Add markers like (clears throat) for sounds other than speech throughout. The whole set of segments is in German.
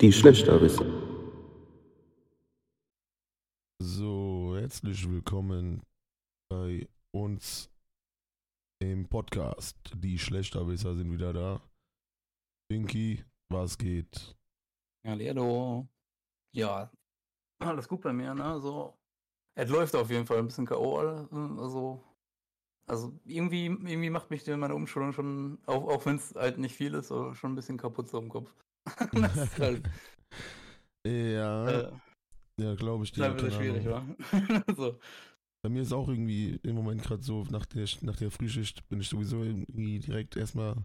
die Schlechterbisse. So, herzlich willkommen bei uns im Podcast. Die Schlechterbisser sind wieder da. Pinky, was geht? Hallo. Ja, alles gut bei mir, ne? So, es läuft auf jeden Fall ein bisschen K.O. Also, also irgendwie, irgendwie macht mich meine Umschulung schon, auch, auch wenn es halt nicht viel ist, schon ein bisschen kaputt so im Kopf. (laughs) das ist halt, Ja, äh, ja, glaube ich es keine schwierig, wa? (laughs) so. Bei mir ist auch irgendwie im Moment gerade so, nach der, nach der Frühschicht bin ich sowieso irgendwie direkt erstmal.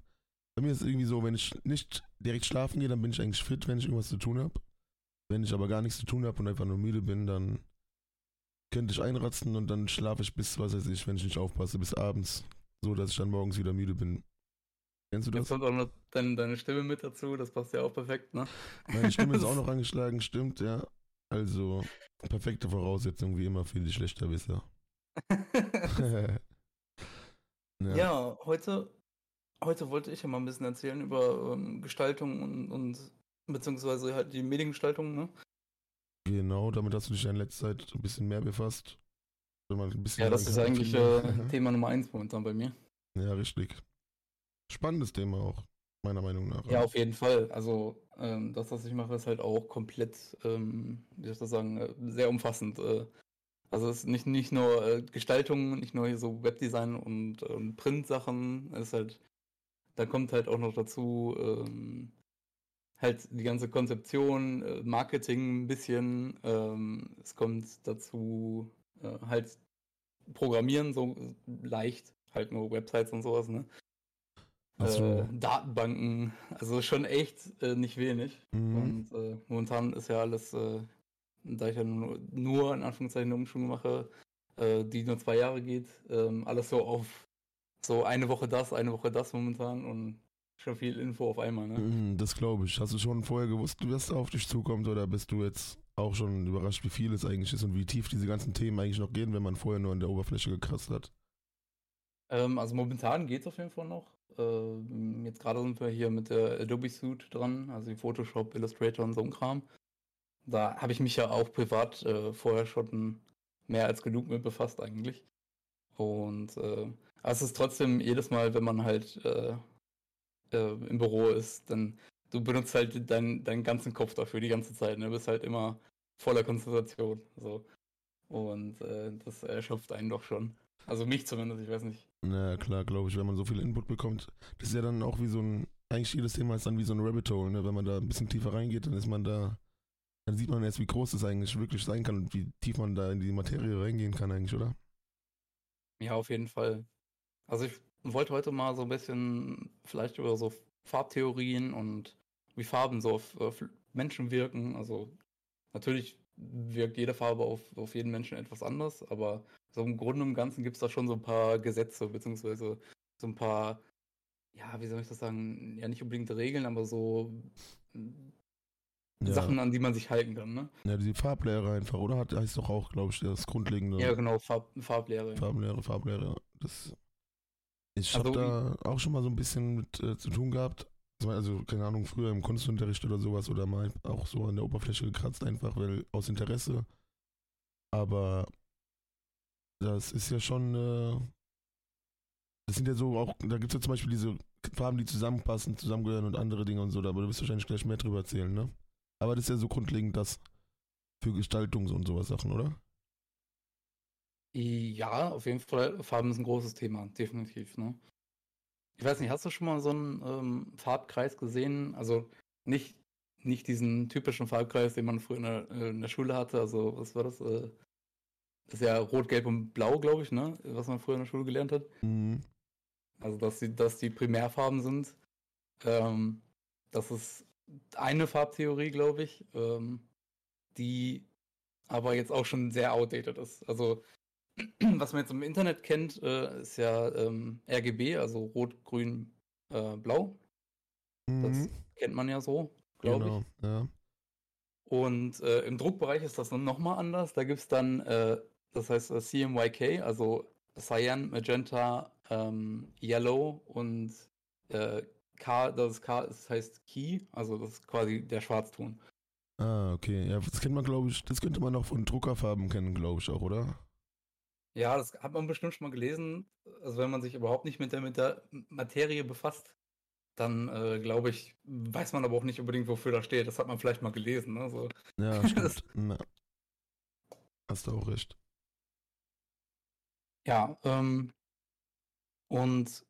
Bei mir ist es irgendwie so, wenn ich nicht direkt schlafen gehe, dann bin ich eigentlich fit, wenn ich irgendwas zu tun habe. Wenn ich aber gar nichts zu tun habe und einfach nur müde bin, dann könnte ich einratzen und dann schlafe ich bis, was weiß ich, wenn ich nicht aufpasse, bis abends. So, dass ich dann morgens wieder müde bin. Kennst du Jetzt das? kommt auch noch deine, deine Stimme mit dazu, das passt ja auch perfekt, ne? Meine Stimme ist auch noch (laughs) angeschlagen, stimmt, ja. Also, perfekte Voraussetzung wie immer für die Schlechterbisser. (laughs) ja. Ja, heute, heute wollte ich ja mal ein bisschen erzählen über ähm, Gestaltung und, und beziehungsweise halt die Mediengestaltung, ne? Genau, damit hast du dich in letzter Zeit ein bisschen mehr befasst. Ja, das ist eigentlich äh, Thema Nummer eins momentan bei mir. Ja, richtig. Spannendes Thema auch, meiner Meinung nach. Ja, auf jeden Fall. Also ähm, das, was ich mache, ist halt auch komplett, ähm, wie soll ich das sagen, äh, sehr umfassend. Äh, also es ist nicht, nicht nur äh, Gestaltung, nicht nur hier so Webdesign und ähm, Print-Sachen, ist halt, da kommt halt auch noch dazu, ähm, halt die ganze Konzeption, äh, Marketing ein bisschen, ähm, es kommt dazu äh, halt Programmieren so leicht, halt nur Websites und sowas, ne? Äh, Datenbanken, also schon echt äh, nicht wenig. Mhm. Und äh, momentan ist ja alles, äh, da ich ja nur, nur in Anführungszeichen eine Umschulung mache, äh, die nur zwei Jahre geht, ähm, alles so auf so eine Woche das, eine Woche das momentan und schon viel Info auf einmal, ne? Mhm, Das glaube ich. Hast du schon vorher gewusst, was auf dich zukommt oder bist du jetzt auch schon überrascht, wie viel es eigentlich ist und wie tief diese ganzen Themen eigentlich noch gehen, wenn man vorher nur an der Oberfläche gekratzt hat? Ähm, also momentan geht es auf jeden Fall noch. Ähm, jetzt gerade sind wir hier mit der Adobe Suite dran, also Photoshop, Illustrator und so ein Kram. Da habe ich mich ja auch privat äh, vorher schon mehr als genug mit befasst eigentlich. Und äh, aber es ist trotzdem jedes Mal, wenn man halt äh, äh, im Büro ist, dann du benutzt halt deinen deinen ganzen Kopf dafür die ganze Zeit. Ne? Du bist halt immer voller Konzentration. So. Und äh, das erschöpft einen doch schon. Also mich zumindest, ich weiß nicht. Na klar, glaube ich, wenn man so viel Input bekommt. Das ist ja dann auch wie so ein, eigentlich jedes Thema ist dann wie so ein Rabbit Hole, ne? Wenn man da ein bisschen tiefer reingeht, dann ist man da, dann sieht man erst, wie groß das eigentlich wirklich sein kann und wie tief man da in die Materie reingehen kann eigentlich, oder? Ja, auf jeden Fall. Also ich wollte heute mal so ein bisschen vielleicht über so Farbtheorien und wie Farben so auf, auf Menschen wirken. Also natürlich wirkt jede Farbe auf, auf jeden Menschen etwas anders, aber so im Grunde und Ganzen gibt es da schon so ein paar Gesetze, beziehungsweise so ein paar, ja, wie soll ich das sagen, ja nicht unbedingt Regeln, aber so Ja. Sachen, an die man sich halten kann, ne? Ja, die Farblehre einfach, oder? Hat, heißt doch auch, glaube ich, das grundlegende Ja, genau, Farb, Farblehre. Farblehre, Farblehre. Das, ich habe Also, da auch schon mal so ein bisschen mit äh, zu tun gehabt. Also, keine Ahnung, früher im Kunstunterricht oder sowas oder mal auch so an der Oberfläche gekratzt, einfach weil aus Interesse. Aber das ist ja schon, äh, das sind ja so auch, da gibt es ja zum Beispiel diese Farben, die zusammenpassen, zusammengehören und andere Dinge und so, aber du wirst wahrscheinlich gleich mehr drüber erzählen, ne? Aber das ist ja so grundlegend das für Gestaltung und sowas Sachen, oder? Ja, auf jeden Fall. Farben ist ein großes Thema, definitiv. Ne? Ich weiß nicht, hast du schon mal so einen ähm, Farbkreis gesehen? Also nicht, nicht diesen typischen Farbkreis, den man früher in der, äh, in der Schule hatte. Also, was war das? Äh, ist ja Rot, Gelb und Blau, glaube ich, ne? Was man früher in der Schule gelernt hat. Mhm. Also, dass die, dass die Primärfarben sind. Ähm, das ist eine Farbtheorie, glaube ich, ähm, die aber jetzt auch schon sehr outdated ist. Also, (clears throat) was man jetzt im Internet kennt, äh, ist ja ähm, RGB, also Rot, Grün, äh, Blau. Das Mhm. kennt man ja so, glaube Genau, ich. ja. Und äh, im Druckbereich ist das dann nochmal anders. Da gibt es dann, äh, das heißt äh, CMYK, also Cyan, Magenta, ähm, Yellow und äh, K, das K das heißt Key, also das ist quasi der Schwarzton. Ah, okay. Ja, das kennt man, glaube ich, das könnte man auch von Druckerfarben kennen, glaube ich auch, oder? Ja, das hat man bestimmt schon mal gelesen. Also wenn man sich überhaupt nicht mit der, mit der Materie befasst, dann äh, glaube ich, weiß man aber auch nicht unbedingt, wofür das steht. Das hat man vielleicht mal gelesen. Ne? So. Ja, (laughs) stimmt. Na. Hast du auch recht. Ja, ähm, und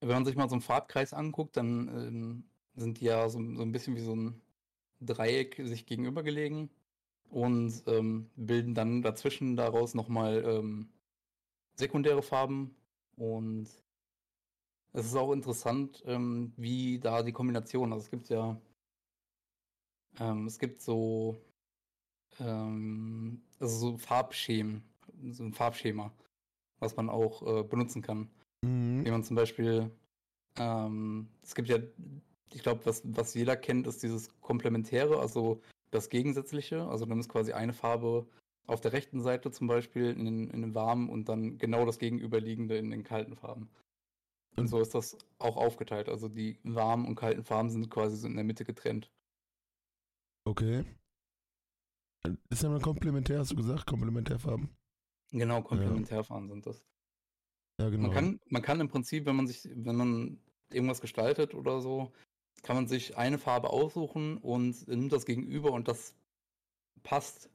wenn man sich mal so einen Farbkreis anguckt, dann ähm, sind die ja so, so ein bisschen wie so ein Dreieck sich gegenüber gelegen und ähm, bilden dann dazwischen daraus nochmal ähm, sekundäre Farben. Und es ist auch interessant, ähm, wie da die Kombination, also es gibt ja, ähm, es gibt so, ähm, also so Farbschemen, so ein Farbschema, was man auch äh, benutzen kann. Mhm. Wie man zum Beispiel, ähm, es gibt ja, ich glaube, was, was jeder kennt, ist dieses Komplementäre, also das Gegensätzliche. Also du nimmst quasi eine Farbe auf der rechten Seite zum Beispiel in den, in den warmen und dann genau das Gegenüberliegende in den kalten Farben. Und so ist das auch aufgeteilt. Also die warmen und kalten Farben sind quasi so in der Mitte getrennt. Okay. Ist ja mal komplementär, hast du gesagt? Komplementärfarben? Genau, Komplementärfarben sind das. Ja, genau. Man kann, man kann im Prinzip, wenn man sich, wenn man irgendwas gestaltet oder so, kann man sich eine Farbe aussuchen und nimmt das gegenüber und das passt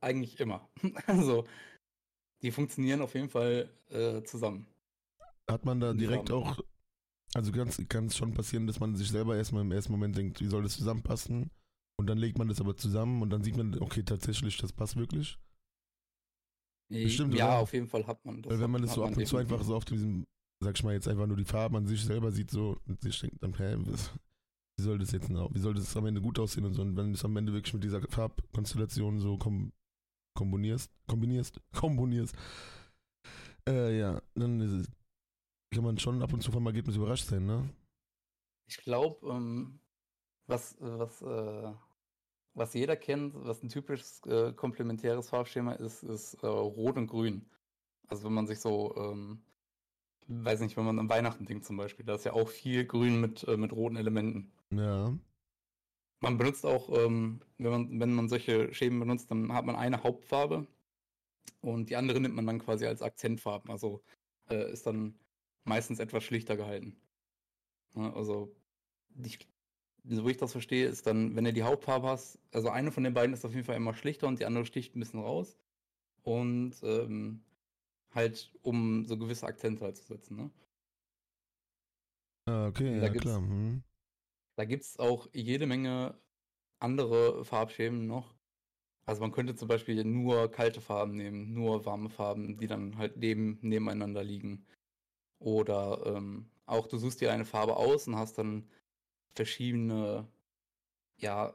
eigentlich immer. (laughs) also, die funktionieren auf jeden Fall äh, zusammen. Hat man da direkt Farben. auch, also kann es schon passieren, dass man sich selber erstmal im ersten Moment denkt, wie soll das zusammenpassen? Und dann legt man das aber zusammen und dann sieht man, okay, tatsächlich, das passt wirklich. Bestimmt, ja, oder? auf jeden Fall hat man das. Weil wenn man das so ab und zu einfach so auf diesem, sag ich mal, jetzt einfach nur die Farben an sich selber sieht, so und sich denkt dann, hä, was, wie soll das jetzt noch, wie soll das am Ende gut aussehen und so. Und wenn du es am Ende wirklich mit dieser Farbkonstellation so kom kombinierst, kombinierst, (laughs) kombinierst, äh, ja, dann es, kann man schon ab und zu vom Ergebnis überrascht sein, ne? Ich glaube, ähm, was, was, äh, was jeder kennt, was ein typisches äh, komplementäres Farbschema ist, ist äh, Rot und Grün. Also wenn man sich so, ähm, weiß nicht, wenn man an Weihnachten denkt zum Beispiel, da ist ja auch viel Grün mit, äh, mit roten Elementen. Ja. Man benutzt auch, ähm, wenn man, wenn man solche Schemen benutzt, dann hat man eine Hauptfarbe und die andere nimmt man dann quasi als Akzentfarben. Also äh, ist dann meistens etwas schlichter gehalten. Ja, also, ich, so wie ich das verstehe, ist dann, wenn du die Hauptfarbe hast, also eine von den beiden ist auf jeden Fall immer schlichter und die andere sticht ein bisschen raus. Und ähm, halt, um so gewisse Akzente halt zu setzen. Ne? Ah, okay, Da ja gibt's- klar. Mhm. Da gibt es auch jede Menge andere Farbschemen noch. Also man könnte zum Beispiel nur kalte Farben nehmen, nur warme Farben, die dann halt neben, nebeneinander liegen. Oder ähm, auch du suchst dir eine Farbe aus und hast dann verschiedene, ja,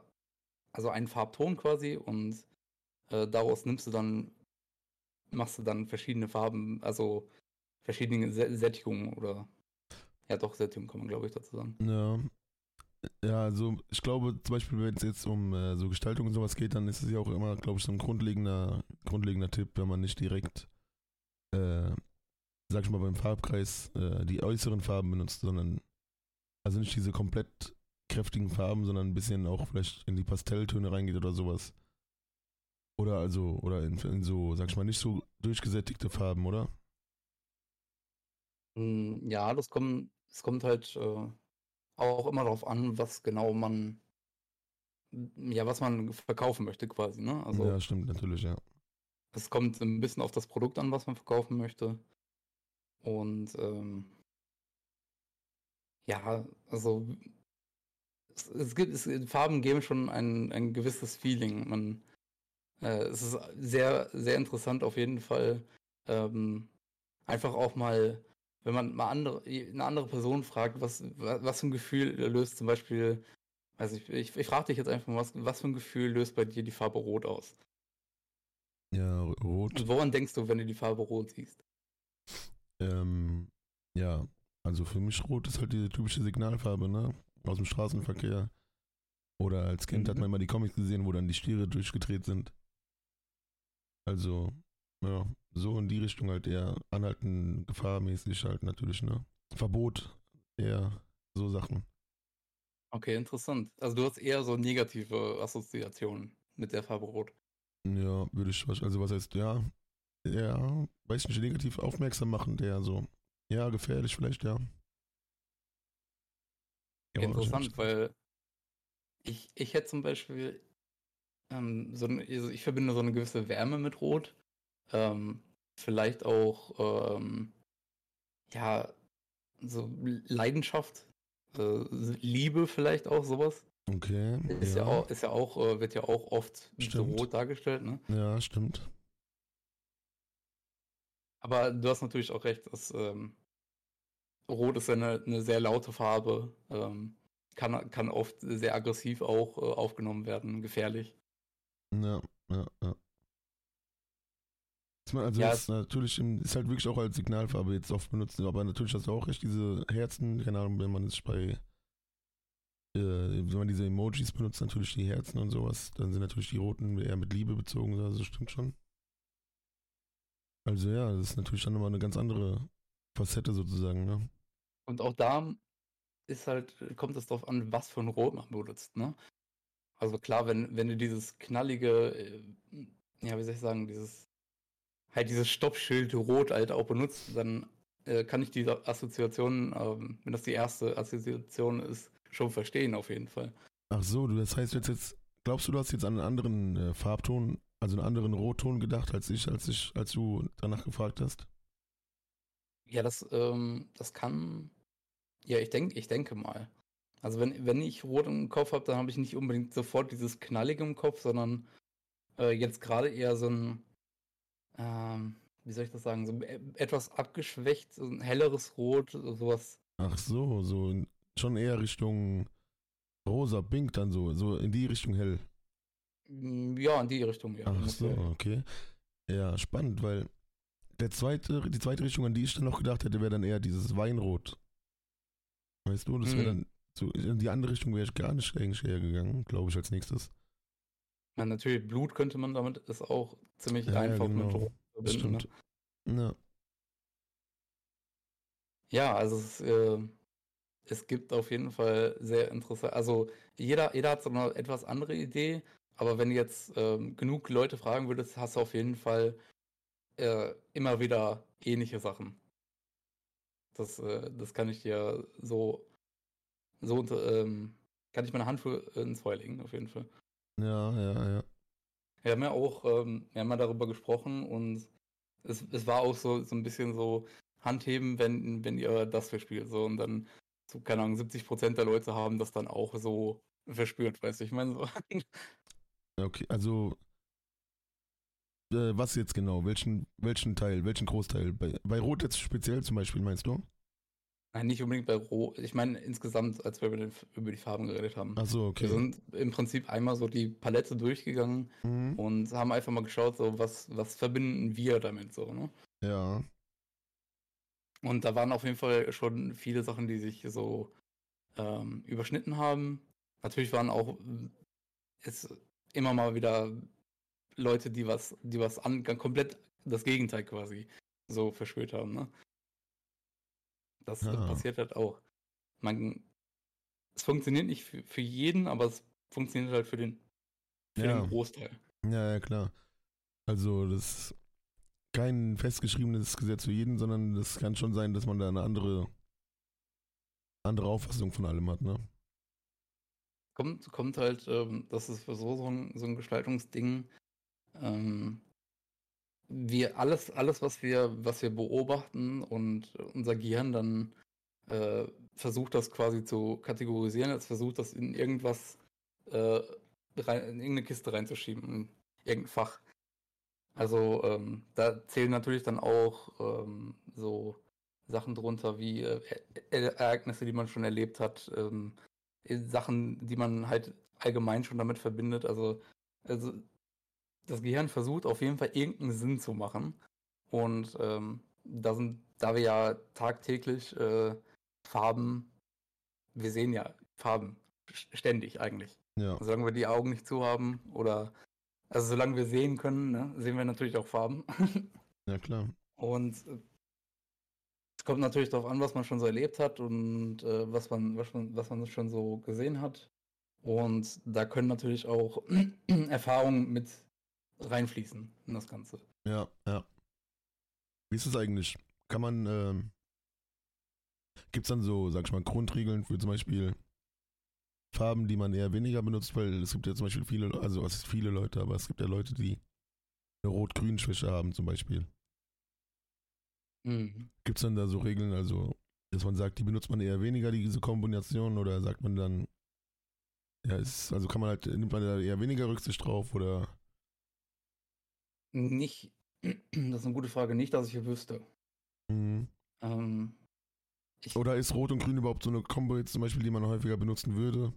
also einen Farbton quasi und äh, daraus nimmst du dann, machst du dann verschiedene Farben, also verschiedene Sä- Sättigungen oder ja doch, Sättigung kann man glaube ich dazu sagen. Ja. Ja, also ich glaube zum Beispiel, wenn es jetzt um äh, so Gestaltung und sowas geht, dann ist es ja auch immer, glaube ich, so ein grundlegender, grundlegender Tipp, wenn man nicht direkt, äh, sag ich mal, beim Farbkreis äh, die äußeren Farben benutzt, sondern also nicht diese komplett kräftigen Farben, sondern ein bisschen auch vielleicht in die Pastelltöne reingeht oder sowas. Oder also, oder in, in so, sag ich mal, nicht so durchgesättigte Farben, oder? Mm, Ja, das kommt, es kommt halt äh, auch immer darauf an, was genau man, ja, was man verkaufen möchte quasi, ne? Also ja, stimmt natürlich, ja. es kommt ein bisschen auf das Produkt an, was man verkaufen möchte. Und ähm, ja, also es, es gibt, es, Farben geben schon ein, ein gewisses Feeling. Man, äh, es ist sehr, sehr interessant auf jeden Fall. Ähm, einfach auch mal, wenn man mal andere, eine andere Person fragt, was, wa- was für ein Gefühl löst zum Beispiel, weiß ich, ich, ich frage dich jetzt einfach mal, was, was für ein Gefühl löst bei dir die Farbe Rot aus? Ja, rot. Und woran denkst du, wenn du die Farbe Rot siehst? Ähm, ja, also für mich rot ist halt diese typische Signalfarbe, ne? Aus dem Straßenverkehr. Oder als Kind hat Mhm. man immer die Comics gesehen, wo dann die Stiere durchgedreht sind. Also, ja, so in die Richtung halt eher anhalten, gefahrmäßig halt natürlich, ne? Verbot eher so Sachen. Okay, interessant. Also du hast eher so negative Assoziationen mit der Farbe Rot. Ja, würde ich, also was heißt, ja, ja, weiß nicht, negativ aufmerksam machen, der so, ja, gefährlich vielleicht, ja. ja Interessant, weil ich, ich hätte zum Beispiel ähm, so eine, also ich verbinde so eine gewisse Wärme mit Rot. Ähm, vielleicht auch, ähm, ja, so Leidenschaft, äh, Liebe vielleicht auch sowas. Okay. Ist ja, ja auch, ist ja auch, äh, wird ja auch oft stimmt. so rot dargestellt, ne? Ja, stimmt. Aber du hast natürlich auch recht, dass ähm, Rot ist ja eine, eine sehr laute Farbe. Ähm, kann, kann oft sehr aggressiv auch äh, aufgenommen werden, gefährlich. Ja, ja, ja. Also ja, ist natürlich ist halt wirklich auch als Signalfarbe jetzt oft benutzt, aber natürlich hast du auch recht, diese Herzen, keine Ahnung, wenn man es bei äh, wenn man diese Emojis benutzt, natürlich die Herzen und sowas, dann sind natürlich die roten eher mit Liebe bezogen, also stimmt schon. Also ja, das ist natürlich dann nochmal eine ganz andere Facette sozusagen, ne? Und auch da ist halt, kommt es darauf an, was für ein Rot man benutzt, ne? Also klar, wenn, wenn du dieses knallige, äh, ja, wie soll ich sagen, dieses, halt dieses Stoppschild Rot halt auch benutzt, dann äh, kann ich diese Assoziation, ähm, wenn das die erste Assoziation ist, schon verstehen auf jeden Fall. Ach so, das heißt jetzt, jetzt glaubst du, du hast jetzt einen anderen äh, Farbton, also einen anderen Rotton gedacht als ich, als ich, als du danach gefragt hast? Ja, das, ähm, das kann, ja, ich denke, ich denke mal. Also wenn, wenn ich Rot im Kopf habe, dann habe ich nicht unbedingt sofort dieses Knallige im Kopf, sondern äh, jetzt gerade eher so ein, ähm, wie soll ich das sagen, so e, etwas abgeschwächt, so ein helleres Rot, sowas. Ach so, so schon eher Richtung rosa, pink dann so, so in die Richtung hell. Mm, ja, in die Richtung, ja. Ach so, okay. Ja, spannend, weil der zweite, die zweite Richtung, an die ich dann noch gedacht hätte, wäre dann eher dieses Weinrot. Weißt du, das wäre hm. dann so, in die andere Richtung wäre ich gar nicht eigentlich eher gegangen, glaube ich, als nächstes. Ja, natürlich, Blut könnte man damit, ist auch ziemlich ja, einfach ja, genau. mit Rot verbinden. Stimmt. Ne? Ja. Ja, also es, äh, es gibt auf jeden Fall sehr interessant, also jeder, jeder hat so eine etwas andere Idee, aber wenn jetzt ähm, genug Leute fragen würdest, hast du auf jeden Fall äh, immer wieder ähnliche Sachen. Das, äh, das kann ich dir so so ähm, kann ich meine Hand für ins Feuer legen, auf jeden Fall. Ja, ja, ja. Wir haben ja auch, ähm, wir haben ja darüber gesprochen und es, es war auch so, so ein bisschen so Handheben, wenn, wenn ihr das verspielt. So und dann, so, keine Ahnung, 70 Prozent der Leute haben das dann auch so verspürt, weißt du, ich meine so. Okay, also äh, was jetzt genau? Welchen, welchen Teil, welchen Großteil? Bei, bei Rot jetzt speziell zum Beispiel, meinst du? Nein, nicht unbedingt bei Rot. Ich meine insgesamt, als wir über, den, über, die Farben geredet haben. Ach so, okay. Wir sind im Prinzip einmal so die Palette durchgegangen mhm. und haben einfach mal geschaut, so was, was verbinden wir damit so, ne? Ja. Und da waren auf jeden Fall schon viele Sachen, die sich so ähm, überschnitten haben. Natürlich waren auch es immer mal wieder Leute, die was, die was an, komplett das Gegenteil quasi so verschwört haben, ne? Das ah. passiert halt auch. Man, es funktioniert nicht für, für jeden, aber es funktioniert halt für den, für ja. den Großteil. Ja, ja, klar. Also das ist kein festgeschriebenes Gesetz für jeden, sondern das kann schon sein, dass man da eine andere, andere Auffassung von allem hat, ne? Kommt, kommt halt, ähm, das ist für so, so ein, so ein Gestaltungsding, ähm, wir alles, alles, was wir, was wir beobachten und unser Gehirn dann äh, versucht, das quasi zu kategorisieren, es versucht, das in irgendwas äh, rein, in irgendeine Kiste reinzuschieben, in irgendein Fach. Also ähm, da zählen natürlich dann auch ähm, so Sachen drunter wie äh, Ereignisse, die man schon erlebt hat, ähm, Sachen, die man halt allgemein schon damit verbindet. Also, also das Gehirn versucht auf jeden Fall irgendeinen Sinn zu machen. Und ähm, da, sind, da wir ja tagtäglich äh, Farben, wir sehen ja Farben ständig eigentlich. Ja. Solange wir die Augen nicht zu haben oder also solange wir sehen können, ne, sehen wir natürlich auch Farben. (laughs) ja, klar. Und äh, kommt natürlich darauf an, was man schon so erlebt hat und äh, was, man, was, man, was man schon so gesehen hat. Und da können natürlich auch (clears throat) Erfahrungen mit reinfließen in das Ganze. Ja, ja. Wie ist es eigentlich? Kann man, ähm, gibt es dann so, sag ich mal, Grundregeln für zum Beispiel Farben, die man eher weniger benutzt, weil es gibt ja zum Beispiel viele, also ist viele Leute, aber es gibt ja Leute, die eine Rot-Grün-Schwäche haben zum Beispiel. Mhm. Gibt es dann da so Regeln, also dass man sagt, die benutzt man eher weniger, diese Kombination, oder sagt man dann, ja, ist, also kann man halt, nimmt man da eher weniger Rücksicht drauf oder Nicht, (clears throat) das ist eine gute Frage, nicht, dass ich wüsste. mhm. Ähm, ich, Oder ist Rot und Grün überhaupt so eine Kombo jetzt zum Beispiel, die man häufiger benutzen würde?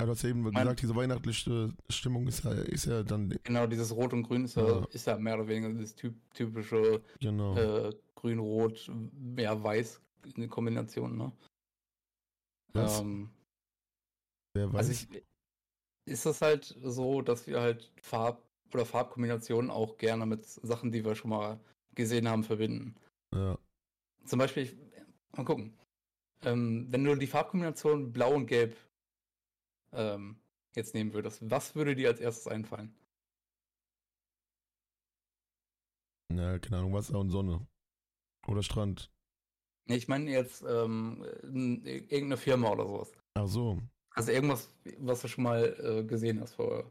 Aber du hast ja eben gesagt, diese weihnachtliche Stimmung ist ja, ist ja dann, genau, dieses Rot und Grün ist ja, Ja. ist ja mehr oder weniger das typ, typische genau. äh, Grün-Rot, ja, Weiß, eine Kombination, ne? Was? Ähm, Wer weiß. also ich, ist das halt so, dass wir halt Farb- oder Farbkombinationen auch gerne mit Sachen, die wir schon mal gesehen haben, verbinden. ja. Zum Beispiel, ich, mal gucken. Ähm, wenn du die Farbkombination Blau und Gelb ähm, jetzt nehmen würdest, was würde dir als erstes einfallen? ja, keine Ahnung, Wasser und Sonne. Oder Strand. Ich meine jetzt ähm, irgendeine Firma oder sowas. Ach so. Also irgendwas, was du schon mal äh, gesehen hast vorher.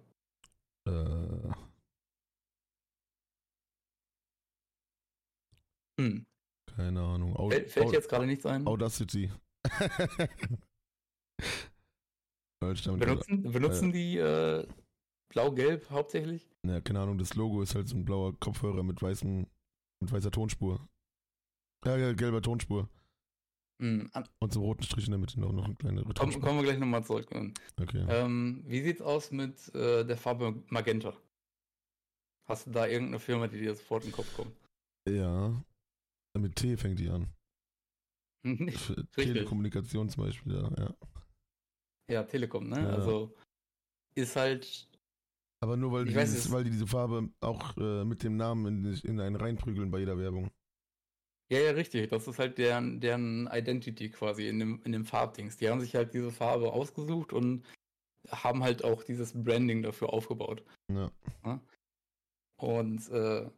Äh, Hm. keine Ahnung. Au, Fällt, fällt dir jetzt gerade nichts ein? Audacity. (laughs) Damit- Benutzen, benutzen die äh, Blau-Gelb hauptsächlich? Ja, keine Ahnung, das Logo ist halt so ein blauer Kopfhörer mit weißen, mit weißer Tonspur. Ja, ja, gelber Tonspur. Hm. an- Und so roten Strich in der Mitte noch, noch eine kleinere Komm, kommen wir gleich nochmal zurück. Okay. Ähm, wie sieht's aus mit äh, der Farbe Magenta? Hast du da irgendeine Firma, die dir sofort in den Kopf kommt? Ja. Mit T fängt die an. (laughs) Telekommunikation zum Beispiel, ja. ja. Ja, Telekom, ne? Ja. Also ist halt. Aber nur weil die, weiß dieses, weil die diese Farbe auch äh, mit dem Namen in, in einen reinprügeln bei jeder Werbung. Ja, ja, richtig. Das ist halt deren, deren Identity quasi in dem, in dem Farbdings. Die haben sich halt diese Farbe ausgesucht und haben halt auch dieses Branding dafür aufgebaut. Ja. Und äh,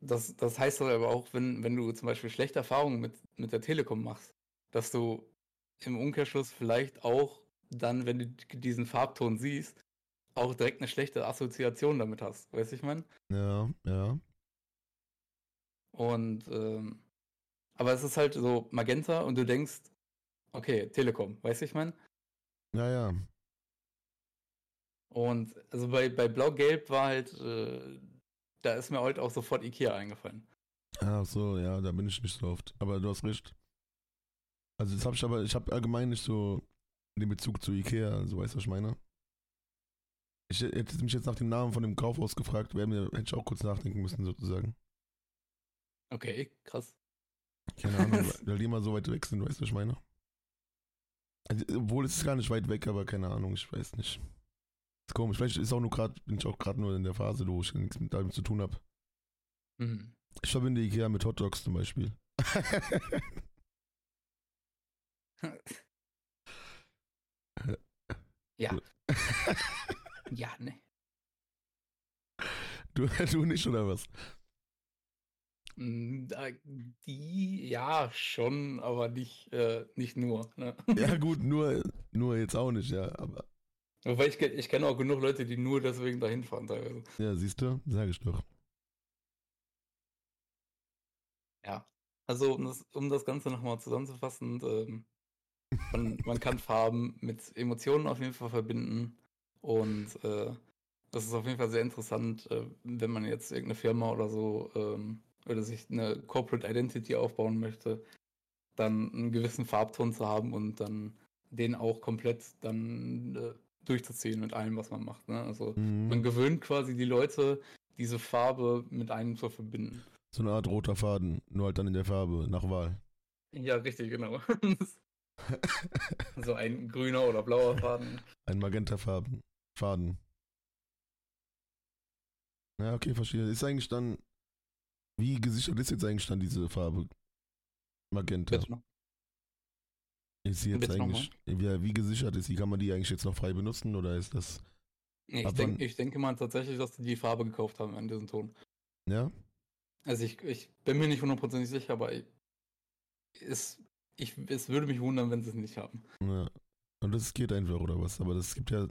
das, das heißt aber auch, wenn, wenn du zum Beispiel schlechte Erfahrungen mit, mit der Telekom machst, dass du im Umkehrschluss vielleicht auch dann, wenn du diesen Farbton siehst, auch direkt eine schlechte Assoziation damit hast. Weißt du, ich meine? Ja, ja. Und ähm, aber es ist halt so Magenta und du denkst, okay, Telekom, weißt du, ich meine? Ja, ja. Und also bei, bei Blau-Gelb war halt, äh, da ist mir heute auch sofort Ikea eingefallen. Ach so, ja, da bin ich nicht so oft. Aber du hast recht. Also das habe ich aber, ich habe allgemein nicht so den Bezug zu Ikea, also weißt du, was ich meine? Ich hätte mich jetzt nach dem Namen von dem Kaufhaus gefragt, wäre mir, hätte ich auch kurz nachdenken müssen, sozusagen. Okay, krass. Keine Ahnung, (laughs) weil- die immer so weit weg sind, weißt du, was ich meine? Also, obwohl es ist gar nicht weit weg, aber keine Ahnung, ich weiß nicht. Ist komisch. Vielleicht ist auch nur gerade, bin ich auch gerade nur in der Phase, wo ich nichts mit damit zu tun habe. Mhm. Ich verbinde Ikea mit Hot Dogs zum Beispiel. (laughs) Ja. (laughs) ja, ne. du, du nicht, oder was? Da- Die, ja, schon, aber nicht, äh, nicht nur. Ne? Ja, (laughs) gut, nur, nur jetzt auch nicht, ja. Aber Wobei ich, ich kenne auch genug Leute, die nur deswegen dahin fahren teilweise. ja, siehst du, sag ich doch. Also, um das, um das Ganze nochmal zusammenzufassen, ähm, man, man kann Farben mit Emotionen auf jeden Fall verbinden. Und äh, das ist auf jeden Fall sehr interessant, äh, wenn man jetzt irgendeine Firma oder so ähm, oder sich eine Corporate Identity aufbauen möchte, dann einen gewissen Farbton zu haben und dann den auch komplett dann äh, durchzuziehen mit allem, was man macht. Ne? Also man Mhm. gewöhnt quasi die Leute, diese Farbe mit einem zu verbinden. So eine Art roter Faden, nur halt dann in der Farbe, nach Wahl. Ja, richtig, genau. (laughs) so ein grüner oder blauer Faden. Ein Magentafarben. Faden. Ja, okay, verstehe. Ist eigentlich dann. Wie gesichert ist jetzt eigentlich dann diese Farbe? Magenta. Ist sie jetzt eigentlich, wie, wie gesichert ist sie? Kann man die eigentlich jetzt noch frei benutzen oder ist das, ich, denk, ich denke mal tatsächlich, dass die die Farbe gekauft haben an diesem Ton. ja? Also ich, ich bin mir nicht hundertprozentig sicher, aber es, ich, es würde mich wundern, wenn sie es nicht haben. ja. Und das geht einfach oder was? Aber das gibt ja,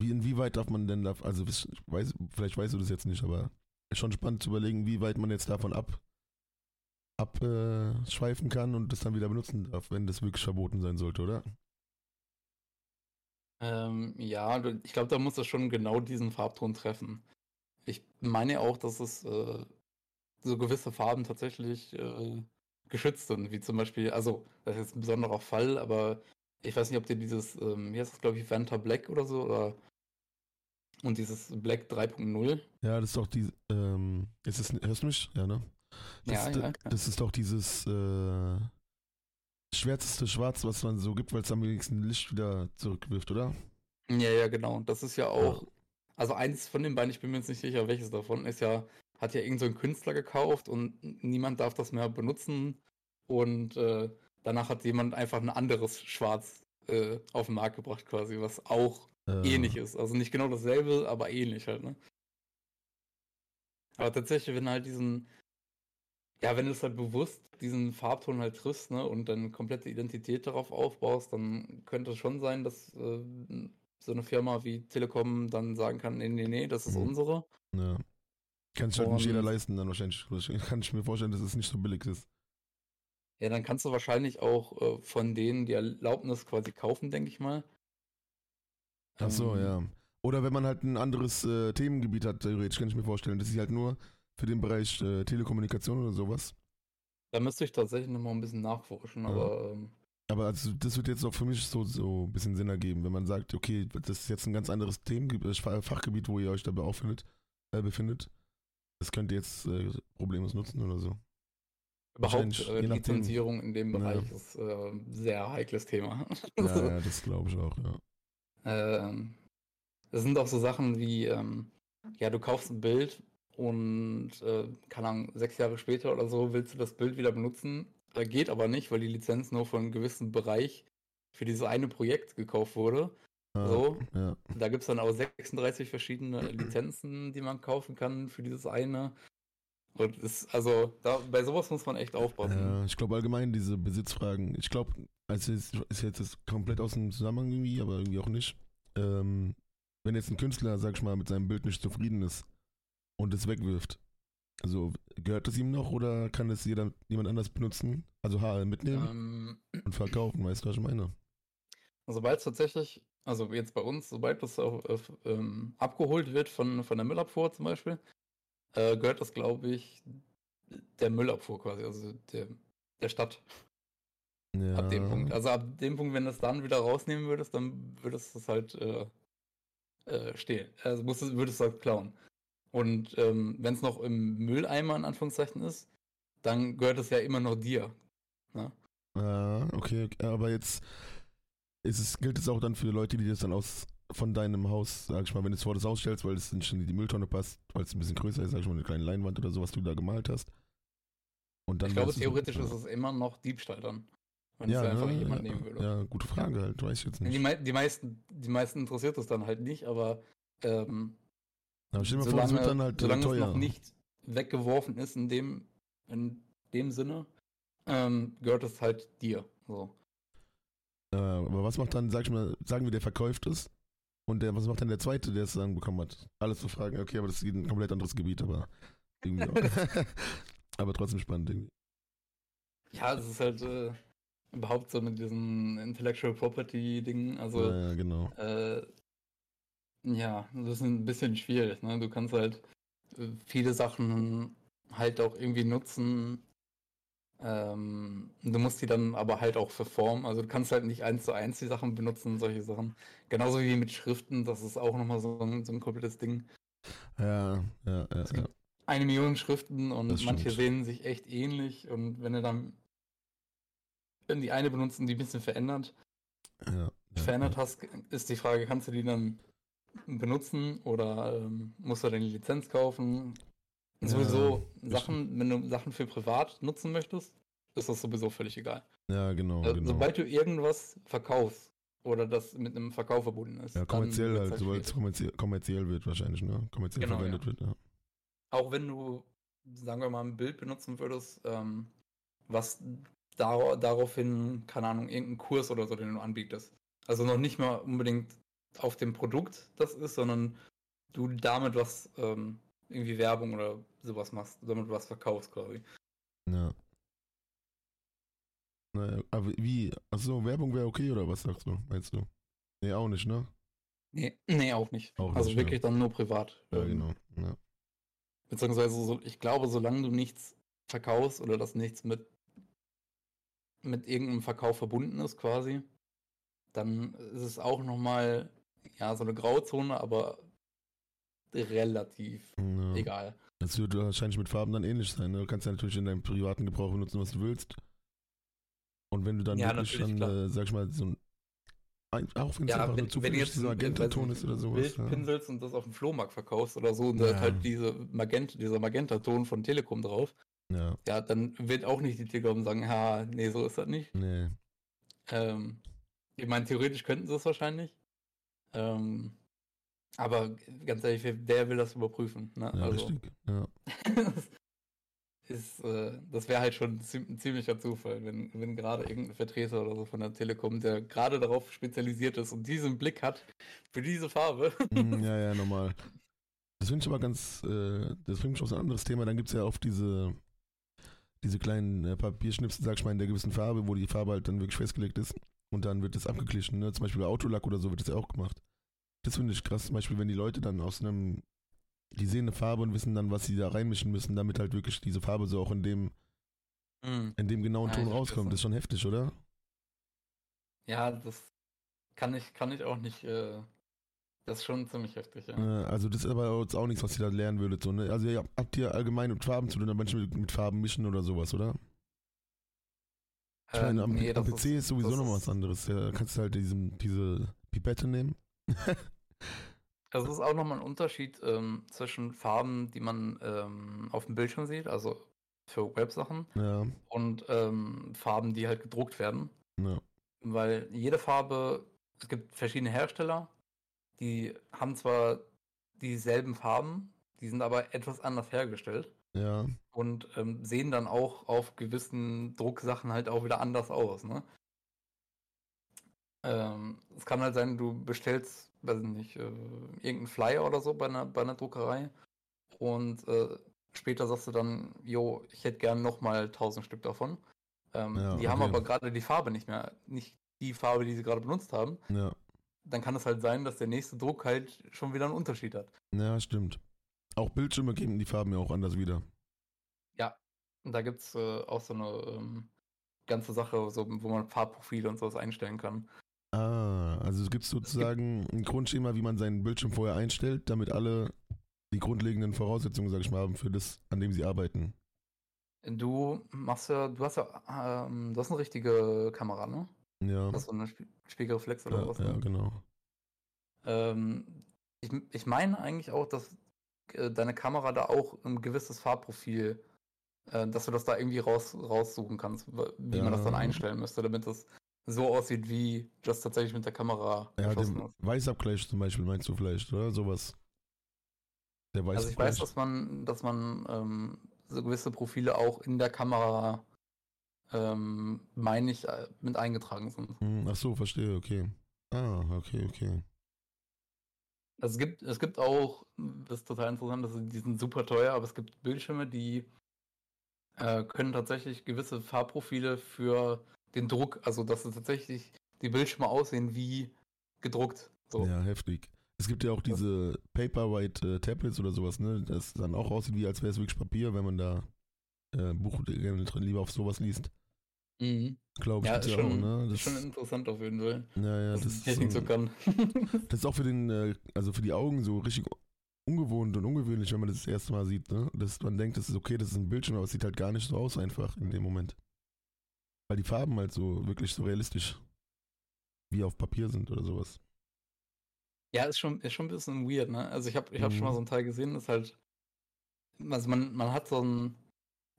wie, inwieweit darf man denn da, also ich weiß, vielleicht weißt du das jetzt nicht, aber ist schon spannend zu überlegen, wie weit man jetzt davon ab abschweifen kann und das dann wieder benutzen darf, wenn das wirklich verboten sein sollte, oder? Ähm, ja, ich glaube, da muss es schon genau diesen Farbton treffen. Ich meine auch, dass es äh, so gewisse Farben tatsächlich äh, geschützt sind, wie zum Beispiel, also das ist jetzt ein besonderer Fall, aber ich weiß nicht, ob dir dieses, ähm, hier ist das glaube ich Vanta Black oder so, oder und dieses Black 3.0. Ja, das ist doch die, ähm, ist es, hörst du mich? Ja, ne? Das, Ja, ist, ja, das ist doch dieses äh, schwärzeste Schwarz, was man so gibt, weil es am wenigsten Licht wieder zurückwirft, oder? Ja, ja, genau. Das ist ja auch, also eins von den beiden, ich bin mir jetzt nicht sicher, welches davon, ist ja, hat ja irgend so ein Künstler gekauft und niemand darf das mehr benutzen. Und äh, danach hat jemand einfach ein anderes Schwarz äh, auf den Markt gebracht, quasi, was auch Äh, ähnlich ist. Also nicht genau dasselbe, aber ähnlich halt, ne? Aber tatsächlich, wenn du halt diesen, ja, wenn du es halt bewusst diesen Farbton halt triffst, ne, und dann komplette Identität darauf aufbaust, dann könnte es schon sein, dass äh, so eine Firma wie Telekom dann sagen kann, nee, nee, nee, das ist Mhm. unsere. Ja. Kann sich halt nicht jeder leisten, dann wahrscheinlich. Kann ich mir vorstellen, dass es nicht so billig ist. Ja, dann kannst du wahrscheinlich auch äh, von denen die Erlaubnis quasi kaufen, denke ich mal. Ach so, Ähm, ja. Oder wenn man halt ein anderes äh, Themengebiet hat, theoretisch, kann ich mir vorstellen. Das ist halt nur für den Bereich äh, Telekommunikation oder sowas. Da müsste ich tatsächlich noch mal ein bisschen nachforschen, Ja. aber ähm, Aber also, das wird jetzt auch für mich so, so ein bisschen Sinn ergeben, wenn man sagt, okay, das ist jetzt ein ganz anderes Themengebiet, äh, Fachgebiet, wo ihr euch dabei auffindet, äh, befindet. Das könnt ihr jetzt äh, problemlos nutzen oder so. Überhaupt äh. Lizenzierung in dem. Bereich ist äh, ein sehr heikles Thema. Ja, ja (laughs) das glaube ich auch, ja. ähm, das sind auch so Sachen wie, ähm, ja, du kaufst ein Bild und, äh, keine Ahnung, sechs Jahre später oder so willst du das Bild wieder benutzen. Äh, geht aber nicht, weil die Lizenz nur von einem gewissen Bereich für dieses eine Projekt gekauft wurde. So. Ja, Da gibt es dann auch 36 verschiedene Lizenzen, die man kaufen kann für dieses eine. Und ist, also, da, bei sowas muss man echt aufpassen. ja, ich glaube allgemein diese Besitzfragen, ich glaube, also es ist jetzt das komplett aus dem Zusammenhang irgendwie, aber irgendwie auch nicht. Ähm, wenn jetzt ein Künstler, sag ich mal, mit seinem Bild nicht zufrieden ist und es wegwirft, also gehört es ihm noch oder kann es jeder, jemand anders benutzen? Also HL mitnehmen Ähm, und verkaufen, weißt du, was ich meine? sobald es tatsächlich, also jetzt bei uns, sobald das auch äh, ähm, abgeholt wird von, von der Müllabfuhr zum Beispiel, äh, gehört das, glaube ich, der Müllabfuhr quasi, also der, der Stadt Ja. ab dem Punkt. Also ab dem Punkt, wenn du es dann wieder rausnehmen würdest, dann würdest du es halt äh, äh, stehlen. Also musst du, würdest du halt klauen. Und ähm, wenn es noch im Mülleimer in Anführungszeichen ist, dann gehört es ja immer noch dir. Ne? Ja, okay, okay, aber jetzt ist es, gilt es auch dann für Leute, die das dann aus von deinem Haus, sag ich mal, wenn du es vor das Haus stellst, weil es nicht in die Mülltonne passt, weil es ein bisschen größer ist, sag ich mal, eine kleine Leinwand oder so, was du da gemalt hast. Und dann Ich glaube, theoretisch ist es immer noch Diebstahl dann. Wenn ja, es einfach ne, jemand ja, nehmen würde. Ja, gute Frage halt, weiß ich jetzt Die, nicht. mei die, meisten, die meisten interessiert es dann halt nicht, aber ähm, Aber stell dir mal vor, es wird dann halt äh, solange teuer. es noch nicht weggeworfen ist in dem, in dem Sinne, ähm, gehört es halt dir. So. Äh, aber was macht dann, sag ich mal, sagen wir, der verkauft es und der, was macht dann der Zweite, der es dann bekommen hat? Alles zu fragen, okay, aber das ist ein komplett anderes Gebiet, aber irgendwie auch. (laughs) aber trotzdem spannend irgendwie. Ja, es ist halt äh, überhaupt so mit diesen Intellectual Property Dingen, also ja, ja, genau. Äh, ja, das ist ein bisschen schwierig. Ne? Du kannst halt äh, viele Sachen halt auch irgendwie nutzen. Ähm, du musst die dann aber halt auch verformen. Also du kannst halt nicht eins zu eins die Sachen benutzen, solche Sachen. Genauso wie mit Schriften, das ist auch nochmal so ein, so ein komplettes Ding. Ja, ja, ja, Es ja. eine Million Schriften und Das manche stimmt. sehen sich echt ähnlich und wenn du dann wenn die eine benutzen, die ein bisschen verändert, ja, ja, verändert hast, ist die Frage, kannst du die dann benutzen oder ähm, musst du deine Lizenz kaufen? Sowieso Sachen, wenn du Sachen für privat nutzen möchtest, ist das sowieso völlig egal. Ja, genau, Äh, genau. Sobald du irgendwas verkaufst oder das mit einem Verkauf verbunden ist. ja, kommerziell halt, sobald es kommerziell, kommerziell wird wahrscheinlich, ne? Kommerziell Genau, verwendet ja. wird, ja. Auch wenn du, sagen wir mal, ein Bild benutzen würdest, ähm, was dar daraufhin, keine Ahnung, irgendein Kurs oder so, den du anbietest. Also noch nicht mal unbedingt auf dem Produkt das ist, sondern du damit was, ähm, irgendwie Werbung oder sowas machst, damit du was verkaufst quasi. Ja. Naja, aber wie? Achso, Werbung wäre okay oder was sagst du? Meinst du? Nee, auch nicht, ne? Nee, (laughs) nee, auch nicht. Auch also nicht, ja. wirklich dann nur privat. Ja, genau. Ja. Beziehungsweise, so, ich glaube, solange du nichts verkaufst oder das nichts mit, mit irgendeinem Verkauf verbunden ist, quasi, dann ist es auch nochmal, ja, so eine Grauzone, aber relativ ja. egal. Das wird wahrscheinlich mit Farben dann ähnlich sein. Ne? Du kannst ja natürlich in deinem privaten Gebrauch benutzen, was du willst. Und wenn du dann Ja, wirklich dann, äh, sag ich mal, so ein, auch wenn es Ja, einfach wenn, nur wenn du zufällig jetzt dieser ein- äh, Magentaton weiß ist oder sowas. Bild Ja. pinselst und das auf dem Flohmarkt verkaufst oder so und Ja. da halt diese Magenta, dieser Magentaton von Telekom drauf, ja, ja, dann wird auch nicht die Telekom sagen, ha, nee, so ist das nicht. nee. Ähm, ich meine, theoretisch könnten sie es wahrscheinlich. Ähm, aber ganz ehrlich, wer, will das überprüfen? Ne? Ja, also, richtig. Ja. (laughs) das ist, äh, das wäre halt schon ein ziemlicher Zufall, wenn, wenn gerade irgendein Vertreter oder so von der Telekom, der gerade darauf spezialisiert ist und diesen Blick hat für diese Farbe. (laughs) Mm, ja, ja, (laughs) normal. Das finde ich aber ganz, äh, das bringt mich auf so ein anderes Thema. Dann gibt es ja oft diese, diese kleinen äh, Papierschnipsel, sag ich mal, in der gewissen Farbe, wo die Farbe halt dann wirklich festgelegt ist. Und dann wird das abgeglichen. Ne? Zum Beispiel bei Autolack oder so wird das ja auch gemacht. Das finde ich krass. Zum Beispiel, wenn die Leute dann aus einem, die sehen eine Farbe und wissen dann, was sie da reinmischen müssen, damit halt wirklich diese Farbe so auch in dem, Hm. in dem genauen Ja, Ton rauskommt. Das ist schon heftig, oder? Ja, das kann ich, kann ich auch nicht. Äh, das ist schon ziemlich heftig, ja. Äh, Also das ist aber jetzt auch nichts, was ihr da lernen würdet. So, ne? Also ihr habt ihr allgemein mit Farben zu tun, aber manchmal mit, mit Farben mischen oder sowas, oder? Ich meine, am, nee, am PC ist, sowieso das noch ist- was anderes. Ja, da kannst du halt diesen, diese Pipette nehmen. (laughs) Also es ist auch nochmal ein Unterschied ähm, zwischen Farben, die man ähm, auf dem Bildschirm sieht, also für Websachen, ja, und ähm, Farben, die halt gedruckt werden. ja, Weil jede Farbe, es gibt verschiedene Hersteller, die haben zwar dieselben Farben, die sind aber etwas anders hergestellt ja, und ähm, sehen dann auch auf gewissen Drucksachen halt auch wieder anders aus. Ne? Ähm, es kann halt sein, du bestellst, weiß ich nicht, äh, irgendeinen Flyer oder so bei einer, bei einer Druckerei und äh, später sagst du dann, jo, ich hätte gern nochmal 1000 Stück davon. Ähm, Ja, die haben okay. aber gerade die Farbe nicht mehr, nicht die Farbe, die sie gerade benutzt haben. ja. Dann kann es halt sein, dass der nächste Druck halt schon wieder einen Unterschied hat. Ja, stimmt. Auch Bildschirme geben die Farben ja auch anders wieder. Und da gibt es äh, auch so eine ähm, ganze Sache, so, wo man Farbprofile und sowas einstellen kann. Ah, also es gibt sozusagen ein Grundschema, wie man seinen Bildschirm vorher einstellt, damit alle die grundlegenden Voraussetzungen, sag ich mal, haben für das, an dem sie arbeiten. Du machst ja, du hast ja, ähm, du hast eine richtige Kamera, ne? Ja, Du hast so eine Sp Spiegelreflex oder ja, was? ja ne? genau. Ähm, ich, ich meine eigentlich auch, dass äh, deine Kamera da auch ein gewisses Farbprofil, äh, dass du das da irgendwie raus, raussuchen kannst, wie man das dann Ja. einstellen müsste, damit das so aussieht, wie das tatsächlich mit der Kamera Ja, geschossen den ist. Weißabgleich zum Beispiel meinst du vielleicht, oder? Sowas. Der Weißabgleich. Also ich weiß, dass man, dass man ähm, so gewisse Profile auch in der Kamera, ähm, meine ich, äh, mit eingetragen sind. Hm, Ach so, verstehe, okay. Ah, okay, okay. Also es gibt, es gibt auch, das ist total interessant, das ist, die sind super teuer, aber es gibt Bildschirme, die äh, können tatsächlich gewisse Farbprofile für den Druck, also dass tatsächlich die Bildschirme aussehen wie gedruckt. So. Ja, heftig. Es gibt ja auch Das- diese Paperwhite äh, Tablets oder sowas, ne? Das dann auch aussieht, wie als wäre es wirklich Papier, wenn man da äh, Buch lieber auf sowas liest. Mhm. Glaube ich, Ja, ist ja schon, auch, ne? ist Das, schon interessant auf jeden Fall, ja, ja, das die ist, so, kann. (laughs) das ist auch für den, äh, also für die Augen so richtig ungewohnt und ungewöhnlich, wenn man das das erste Mal sieht, ne? Dass man denkt, das ist okay, das ist ein Bildschirm, aber es sieht halt gar nicht so aus einfach in dem Moment. Weil die Farben halt so wirklich so realistisch wie auf Papier sind oder sowas. Ja, ist schon, ist schon ein bisschen weird, ne? Also ich habe ich hab schon mal Mhm. so einen Teil gesehen, ist halt, also man, man hat so ein,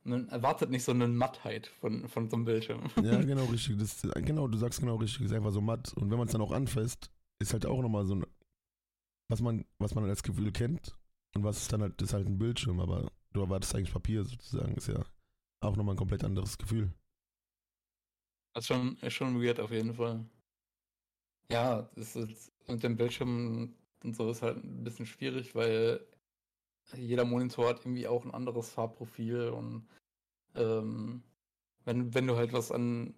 man erwartet nicht so eine Mattheit von, von so einem Bildschirm. Ja, (laughs) genau, richtig. Das, genau, du sagst genau richtig, ist einfach so matt. Und wenn man es dann auch anfasst, ist halt auch nochmal so ein, was man, was man als Gefühl kennt und was ist dann halt, ist halt ein Bildschirm, aber du erwartest eigentlich Papier sozusagen, ist ja auch nochmal ein komplett anderes Gefühl. Das ist schon, ist schon weird auf jeden Fall. Ja, das ist, mit dem Bildschirm und so ist halt ein bisschen schwierig, weil jeder Monitor hat irgendwie auch ein anderes Farbprofil und ähm, wenn, wenn du halt was an.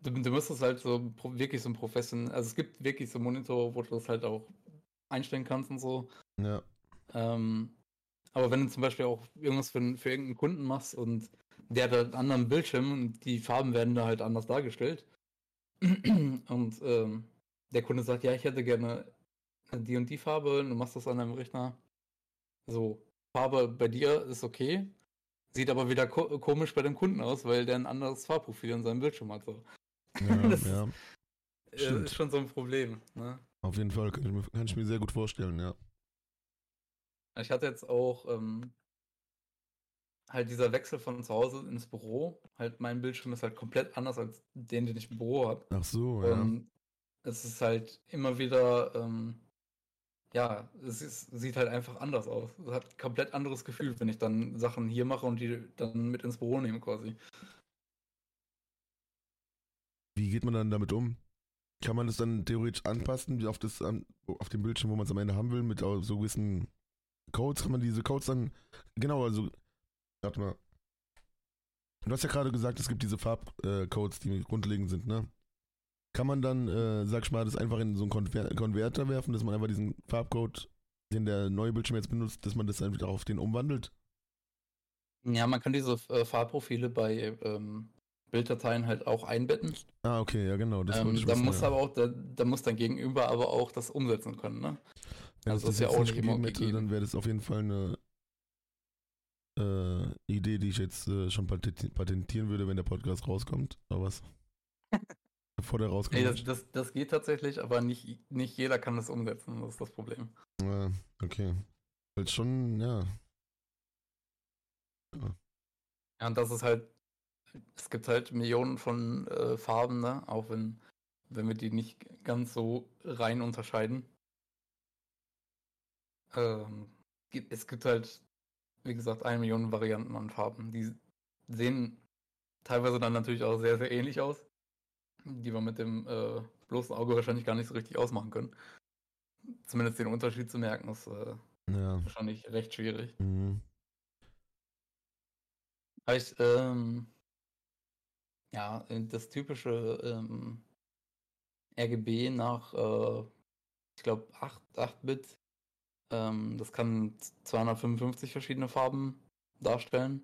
Du, du müsstest halt so wirklich so ein Profession. Also es gibt wirklich so Monitore, wo du das halt auch einstellen kannst und so. Ja. Ähm, aber wenn du zum Beispiel auch irgendwas für, für irgendeinen Kunden machst und der hat einen anderen Bildschirm und die Farben werden da halt anders dargestellt. (clears throat) und ähm, der Kunde sagt, ja, ich hätte gerne die und die Farbe, du machst das an deinem Rechner. So, Farbe bei dir ist okay, sieht aber wieder ko komisch bei dem Kunden aus, weil der ein anderes Farbprofil in seinem Bildschirm hat. So. Ja, (laughs) das ja. Äh, ist schon so ein Problem. Ne? Auf jeden Fall, kann ich, mir, kann ich mir sehr gut vorstellen, ja. Ich hatte jetzt auch ähm, halt dieser Wechsel von zu Hause ins Büro. Halt mein Bildschirm ist halt komplett anders als den, den ich im Büro habe. Ach so, Und ja. es ist halt immer wieder ähm, ja, es ist, sieht halt einfach anders aus. Es hat ein komplett anderes Gefühl, wenn ich dann Sachen hier mache und die dann mit ins Büro nehme quasi. Wie geht man dann damit um? Kann man das dann theoretisch anpassen auf, das, auf dem Bildschirm, wo man es am Ende haben will, mit so gewissen Codes? Kann man diese Codes dann, genau, also, warte mal. Du hast ja gerade gesagt, es gibt diese Farbcodes, äh, die grundlegend sind, ne? Kann man dann, äh, sag ich mal, das einfach in so einen Konver Konverter werfen, dass man einfach diesen Farbcode, den der neue Bildschirm jetzt benutzt, dass man das dann wieder auf den umwandelt? Ja, man kann diese äh, Farbprofile bei ähm, Bilddateien halt auch einbetten. Ah, okay, ja genau. Das ähm, da muss ja. aber auch, da, da, muss dein Gegenüber aber auch das umsetzen können, ne? Wenn also das, das ist ja auch nicht immer hätte, dann wäre das auf jeden Fall eine äh, Idee, die ich jetzt äh, schon patentieren würde, wenn der Podcast rauskommt. Aber was? (laughs) bevor der rauskommt. Ey, das, das, das, geht tatsächlich, aber nicht, nicht jeder kann das umsetzen, das ist das Problem. Ja, okay. Halt schon, ja. ja. Ja, und das ist halt, es gibt halt Millionen von äh, Farben, ne? auch wenn, wenn wir die nicht ganz so rein unterscheiden. Ähm, es gibt halt, wie gesagt, eine Million Varianten an Farben. Die sehen teilweise dann natürlich auch sehr, sehr ähnlich aus die wir mit dem äh, bloßen Auge wahrscheinlich gar nicht so richtig ausmachen können. Zumindest den Unterschied zu merken, ist äh, ja. wahrscheinlich recht schwierig. Mhm. Heißt, ähm, ja, das typische ähm, RGB nach, äh, ich glaube, 8-Bit, ähm, das kann 255 verschiedene Farben darstellen.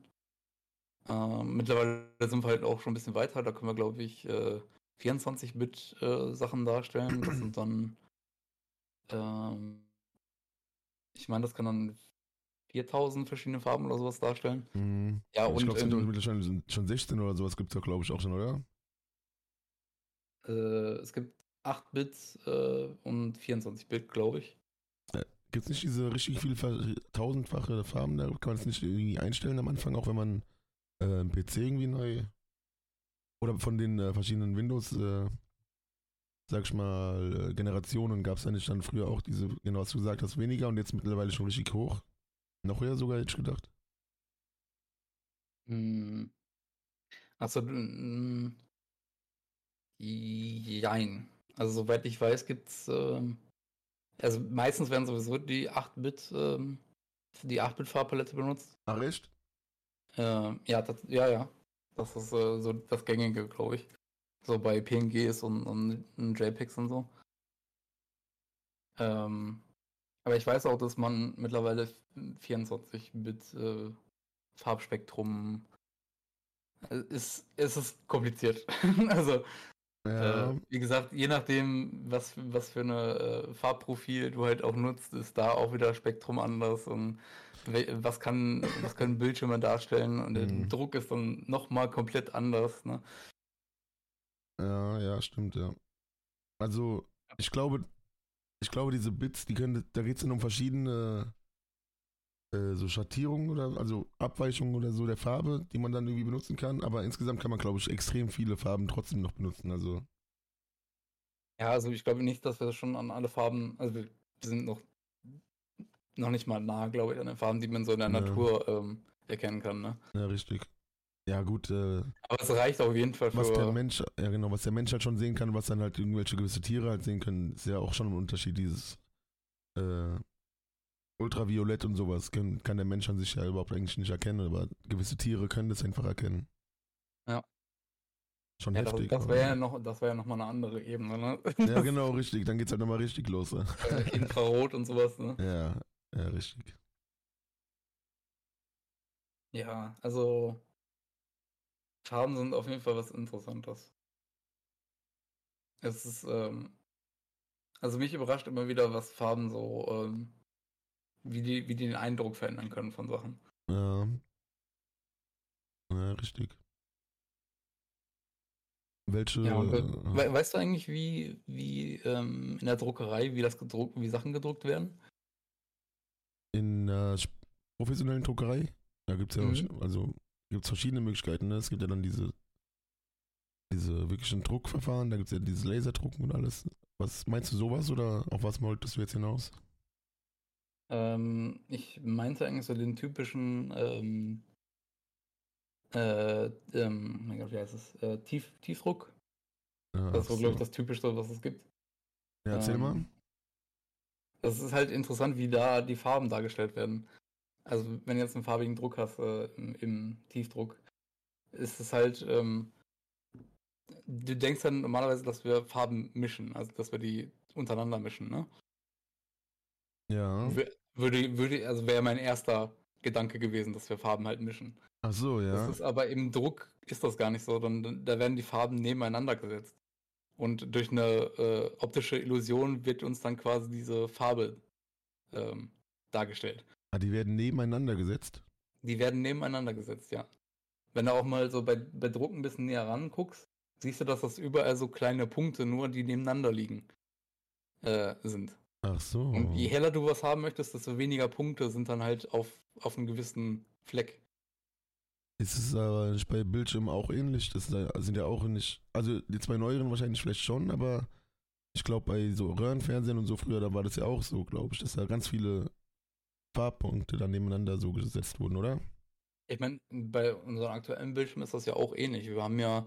Ähm, mittlerweile sind wir halt auch schon ein bisschen weiter, da können wir, glaube ich, äh, 24-Bit-Sachen äh, darstellen. Das sind dann, ähm, ich meine, das kann dann 4000 verschiedene Farben oder sowas darstellen. Mhm. Ja, ich und. Ich glaube, mittlerweile sind schon 16 oder sowas gibt es ja, glaube ich, auch schon, oder? Äh, es gibt 8 Bit äh, und 24 Bit, glaube ich. Gibt es nicht diese richtig viele tausendfache Farben? Da kann man es nicht irgendwie einstellen am Anfang, auch wenn man äh, einen PC irgendwie neu oder von den äh, verschiedenen Windows, äh, sag ich mal, äh, Generationen gab es ja nicht dann früher auch diese, genau was du gesagt hast, weniger und jetzt mittlerweile schon richtig hoch. Noch höher sogar, hätte ich gedacht. Hm. Also, mm, jein. Also, soweit ich weiß, gibt es, ähm, also meistens werden sowieso die 8-Bit, ähm, die 8-Bit-Farbpalette benutzt. Ach, echt? Äh, ja, das, ja, ja. Das ist äh, so das Gängige, glaube ich. So bei PNGs und, und, und JPEGs und so. Ähm, aber ich weiß auch, dass man mittlerweile 24-Bit äh, Farbspektrum äh, ist, es ist kompliziert. (laughs) also ja. äh, wie gesagt, je nachdem, was, was für eine äh, Farbprofil du halt auch nutzt, ist da auch wieder Spektrum anders und was kann, was können Bildschirme darstellen und der mhm. Druck ist dann nochmal komplett anders. Ne? Ja, ja, stimmt, ja. Also, ich glaube, ich glaube, diese Bits, die können, da geht es dann um verschiedene äh, so Schattierungen oder also Abweichungen oder so der Farbe, die man dann irgendwie benutzen kann. Aber insgesamt kann man, glaube ich, extrem viele Farben trotzdem noch benutzen. Also Ja, also ich glaube nicht, dass wir schon an alle Farben, also wir sind noch, noch nicht mal nah, glaube ich, an den Farben, die man so in der Ja. Natur ähm, erkennen kann. Ne? ja, richtig. Ja gut, äh, Aber es reicht auf jeden Fall was der für. Mensch, ja genau, was der Mensch halt schon sehen kann, was dann halt irgendwelche gewisse Tiere halt sehen können, ist ja auch schon ein Unterschied. Dieses äh, Ultraviolett und sowas kann, kann der Mensch an sich ja überhaupt eigentlich nicht erkennen, aber gewisse Tiere können das einfach erkennen. Ja. Schon Ja, das heftig. das aber- wäre ja noch, das wäre ja noch mal eine andere Ebene, ne? ja, (laughs) genau, richtig. Dann geht's halt nochmal richtig los. Ja, Äh, Infrarot und sowas, ne? ja, ja richtig. Ja, also Farben sind auf jeden Fall was Interessantes. Es ist, ähm, also mich überrascht immer wieder, was Farben so, ähm, wie die, wie die den Eindruck verändern können von Sachen. Ja. Ja, richtig. Welche. Ja, äh, äh, we weißt du eigentlich, wie, wie ähm, in der Druckerei, wie das gedruckt, wie Sachen gedruckt werden? in der sp- professionellen Druckerei, da gibt es ja Mhm. auch, also gibt's verschiedene Möglichkeiten. Ne? Es gibt ja dann diese, diese wirklichen Druckverfahren, da gibt es ja dieses Laserdrucken und alles. Was meinst du sowas oder auf was wolltest du jetzt hinaus? Ähm, ich meinte eigentlich so den typischen, ähm, äh, ähm, mein Gott, wie heißt es? Äh, Tief, Tiefdruck. Ja, Das ist so, glaube ich, das Typischste, was es gibt. ja, erzähl ähm, mal. Das ist halt interessant, wie da die Farben dargestellt werden. Also, wenn du jetzt einen farbigen Druck hast äh, im, im Tiefdruck, ist es halt, ähm, du denkst dann normalerweise, dass wir Farben mischen, also dass wir die untereinander mischen, ne? Ja. Wür- Würde, würde, also wäre mein erster Gedanke gewesen, dass wir Farben halt mischen. Ach so, ja. Das ist aber im Druck ist das gar nicht so, sondern da werden die Farben nebeneinander gesetzt. Und durch eine äh, optische Illusion wird uns dann quasi diese Farbe ähm, dargestellt. Ah, die werden nebeneinander gesetzt. Die werden nebeneinander gesetzt, ja. Wenn du auch mal so bei, bei Druck ein bisschen näher ranguckst, siehst du, dass das überall so kleine Punkte nur, die nebeneinander liegen, äh, sind. Ach so. Und je heller du was haben möchtest, desto weniger Punkte sind dann halt auf, auf einem gewissen Fleck. Ist es aber nicht bei Bildschirmen auch ähnlich? Das sind ja auch nicht. Also die zwei neueren wahrscheinlich vielleicht schon, aber ich glaube bei so Röhrenfernsehen und so früher, da war das ja auch so, glaube ich, dass da ganz viele Farbpunkte dann nebeneinander so gesetzt wurden, oder? Ich meine, bei unserem aktuellen Bildschirm ist das ja auch ähnlich. Wir haben ja,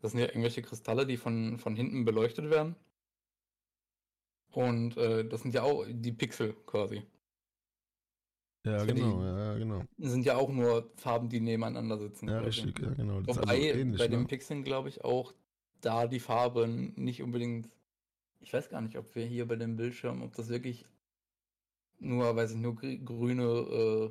das sind ja irgendwelche Kristalle, die von, von hinten beleuchtet werden. Und äh, das sind ja auch die Pixel quasi. Ja, Für genau, ja, genau. Das sind ja auch nur Farben, die nebeneinander sitzen. Ja, richtig, ja, genau. Das Wobei also ähnlich, bei den ne? Pixeln, glaube ich, auch da die Farbe nicht unbedingt. Ich weiß gar nicht, ob wir hier bei dem Bildschirm, ob das wirklich nur, weiß ich, nur gr- grüne, äh,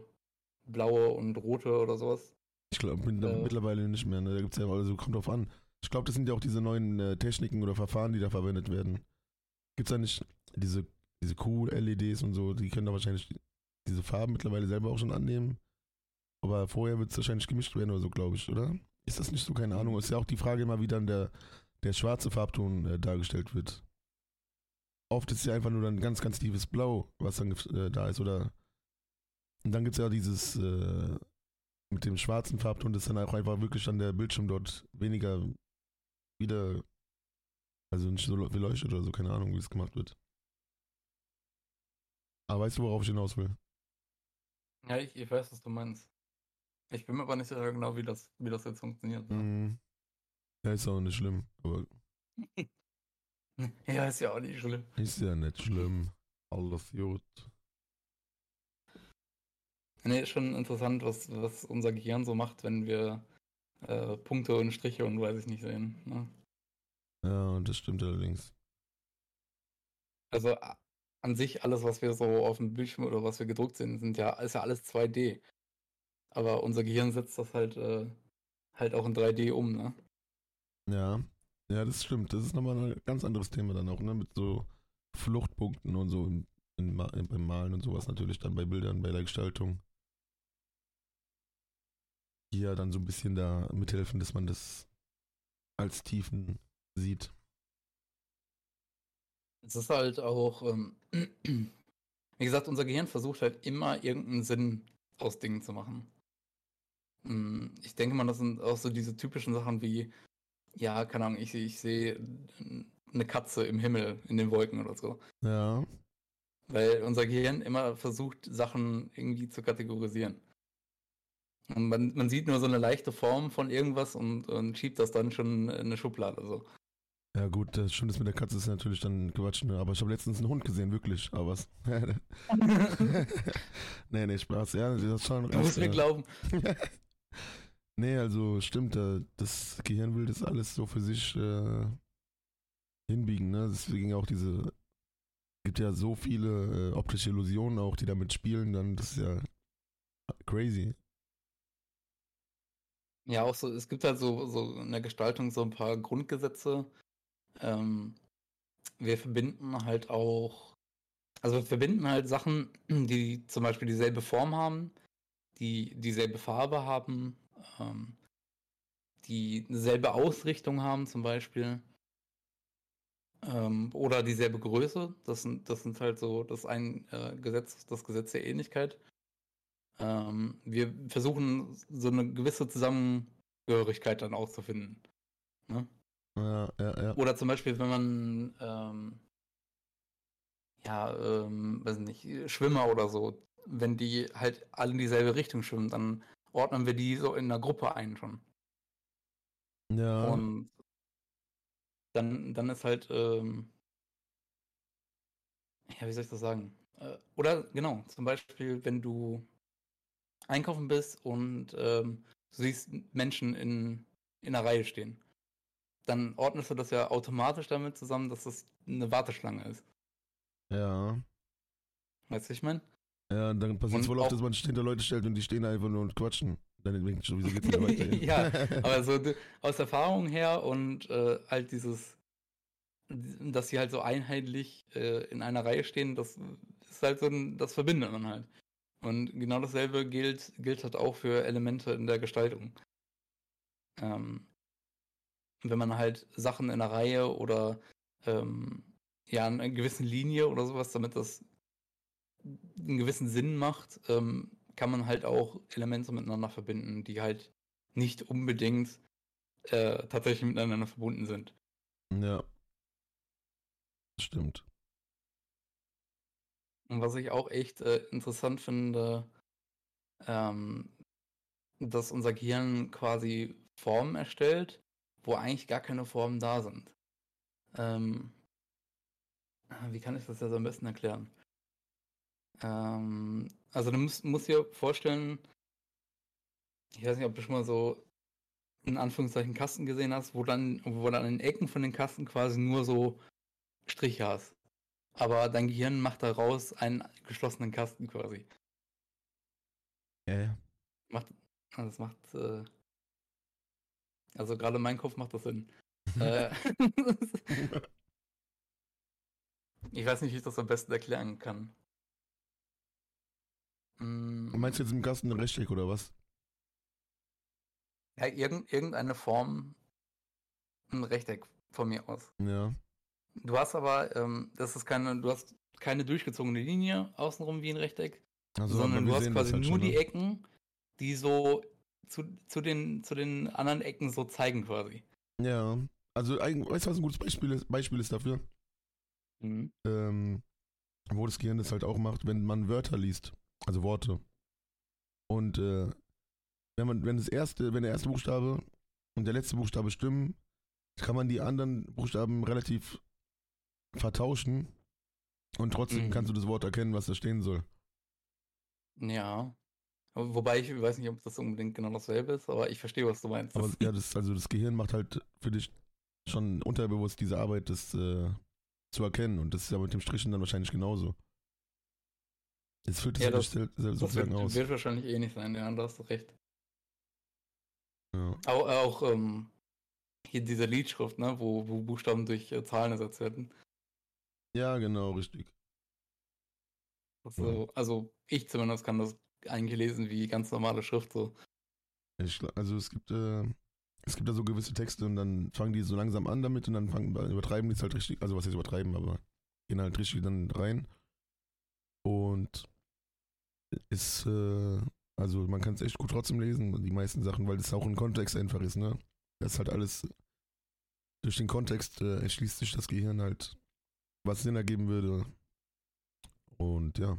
blaue und rote oder sowas. Ich glaube äh, mittlerweile nicht mehr, ne? Da gibt's ja, also kommt drauf an. Ich glaube, das sind ja auch diese neuen äh, Techniken oder Verfahren, die da verwendet werden. Gibt's da nicht diese, diese Q-LEDs und so, die können da wahrscheinlich diese Farben mittlerweile selber auch schon annehmen. Aber vorher wird es wahrscheinlich gemischt werden oder so, glaube ich, oder? Ist das nicht so? Keine Ahnung. Ist ja auch die Frage immer, wie dann der, der schwarze Farbton äh, dargestellt wird. Oft ist es ja einfach nur dann ganz, ganz tiefes Blau, was dann äh, da ist, oder? Und dann gibt es ja dieses äh, mit dem schwarzen Farbton, das dann auch einfach wirklich dann der Bildschirm dort weniger wieder, also nicht so beleuchtet oder so, keine Ahnung, wie es gemacht wird. Aber weißt du, worauf ich hinaus will? Ja, ich, ich weiß, was du meinst. Ich bin mir aber nicht sicher genau, wie das, wie das jetzt funktioniert. ne? Mhm. Ja, ist auch nicht schlimm, aber (laughs) Ja, ist ja auch nicht schlimm. ist ja nicht schlimm. Alles gut. Nee, ist schon interessant, was, was unser Gehirn so macht, wenn wir äh, Punkte und Striche und weiß ich nicht sehen. Ne? Ja, und das stimmt allerdings. Also an sich alles, was wir so auf dem Bildschirm oder was wir gedruckt sehen, sind ja, ist ja alles 2D. Aber unser Gehirn setzt das halt, äh, halt auch in 3D um, ne? Ja, ja, das stimmt. Das ist nochmal ein ganz anderes Thema dann auch, ne? Mit so Fluchtpunkten und so im, in, Ma- beim Malen und sowas natürlich dann bei Bildern, bei der Gestaltung. Die ja dann so ein bisschen da mithelfen, dass man das als Tiefen sieht. Es ist halt auch, ähm, (clears throat) Wie gesagt, unser Gehirn versucht halt immer irgendeinen Sinn aus Dingen zu machen. Hm, ich denke mal, das sind auch so diese typischen Sachen wie, ja, keine Ahnung, ich, ich sehe eine Katze im Himmel, in den Wolken oder so. Ja. Weil unser Gehirn immer versucht, Sachen irgendwie zu kategorisieren. Und man, man sieht nur so eine leichte Form von irgendwas und, und schiebt das dann schon in eine Schublade. So. Ja gut, das Schöne mit der Katze ist natürlich dann Quatsch, ne? aber ich habe letztens einen Hund gesehen, wirklich, aber was? (laughs) nee, nee, Spaß, ja, das ist schon... Du musst mir glauben. (laughs) nee, also stimmt, das Gehirn will das alles so für sich äh, hinbiegen, ne? Deswegen auch diese, gibt ja so viele äh, optische Illusionen auch, die damit spielen, dann das ist ja crazy. Ja, auch so, es gibt halt so, so in der Gestaltung so ein paar Grundgesetze, ähm, wir verbinden halt auch, also wir verbinden halt Sachen, (clears throat) die zum Beispiel dieselbe Form haben, die dieselbe Farbe haben, ähm, die dieselbe Ausrichtung haben zum Beispiel. Ähm, oder dieselbe Größe. Das sind, das sind halt so, das ein äh, Gesetz, das Gesetz der Ähnlichkeit. Ähm, wir versuchen so eine gewisse Zusammengehörigkeit dann auszufinden. Ne? Ja, ja, ja. Oder zum Beispiel, wenn man, ähm, ja, ähm, weiß nicht, Schwimmer oder so, wenn die halt alle in dieselbe Richtung schwimmen, dann ordnen wir die so in einer Gruppe ein schon. Ja. Und dann, dann ist halt, ähm, ja, wie soll ich das sagen? Äh, oder genau, zum Beispiel, wenn du einkaufen bist und ähm, du siehst Menschen in, in einer Reihe stehen dann ordnest du das ja automatisch damit zusammen, dass das eine Warteschlange ist. Ja. Weißt du, ich meine? Ja, dann passiert es wohl oft, dass man hinter Leute stellt und die stehen einfach nur und quatschen. Dann denkt schon, wieso geht's nicht (laughs) weiter? ja, (laughs) aber so aus Erfahrung her und äh, halt dieses, dass sie halt so einheitlich äh, in einer Reihe stehen, das ist halt so ein, das verbindet man halt. Und genau dasselbe gilt, gilt halt auch für Elemente in der Gestaltung. Ähm, wenn man halt Sachen in einer Reihe oder ähm, ja, in einer gewissen Linie oder sowas, damit das einen gewissen Sinn macht, ähm, kann man halt auch Elemente miteinander verbinden, die halt nicht unbedingt äh, tatsächlich miteinander verbunden sind. Ja. Stimmt. Und was ich auch echt äh, interessant finde, ähm, dass unser Gehirn quasi Formen erstellt wo eigentlich gar keine Formen da sind. Ähm, wie kann ich das jetzt am besten erklären? Ähm, also du musst, musst dir vorstellen, ich weiß nicht, ob du schon mal so in Anführungszeichen Kasten gesehen hast, wo dann, wo dann an den Ecken von den Kasten quasi nur so Striche hast. Aber dein Gehirn macht daraus einen geschlossenen Kasten quasi. Ja, ja. Macht, das macht äh, also gerade mein Kopf macht das Sinn. (laughs) äh, (laughs) ich weiß nicht, wie ich das am besten erklären kann. Mm. Meinst du jetzt im Kasten ein Rechteck oder was? Ja, irgend, irgendeine Form, ein Rechteck von mir aus. Ja. Du hast aber, ähm, das ist keine, du hast keine durchgezogene Linie außenrum wie ein Rechteck, also, sondern du hast quasi halt nur schon, die ne? Ecken, die so zu, zu, den, zu den anderen Ecken so zeigen quasi. Ja, also weißt du, was ein gutes Beispiel ist, Beispiel ist dafür? Mhm. Ähm, wo das Gehirn das halt auch macht, wenn man Wörter liest, also Worte. Und äh, wenn man, wenn das erste, wenn der erste Buchstabe und der letzte Buchstabe stimmen, kann man die anderen Buchstaben relativ vertauschen und trotzdem mhm. kannst du das Wort erkennen, was da stehen soll. Ja. Wobei ich weiß nicht, ob das unbedingt genau dasselbe ist, aber ich verstehe, was du meinst. Aber (laughs) ja, das, also das Gehirn macht halt für dich schon unterbewusst diese Arbeit, das äh, zu erkennen. Und das ist ja mit dem Strichen dann wahrscheinlich genauso. Jetzt führt es ja, das, sozusagen das wird, aus. wird wahrscheinlich eh nicht sein, ja, da hast du recht. Ja. Auch, auch ähm, hier diese Liedschrift, ne, wo, wo Buchstaben durch äh, Zahlen ersetzt werden. Ja, genau, richtig. Also, also ich zumindest kann das eingelesen wie ganz normale Schrift so. Ich, also es gibt, äh, es gibt da so gewisse Texte und dann fangen die so langsam an damit und dann fangen, übertreiben die es halt richtig, also was jetzt übertreiben, aber gehen halt richtig dann rein. Und ist, äh, also man kann es echt gut trotzdem lesen, die meisten Sachen, weil das auch ein Kontext einfach ist, ne? Das ist halt alles, durch den Kontext äh, erschließt sich das Gehirn halt, was Sinn ergeben würde. Und ja,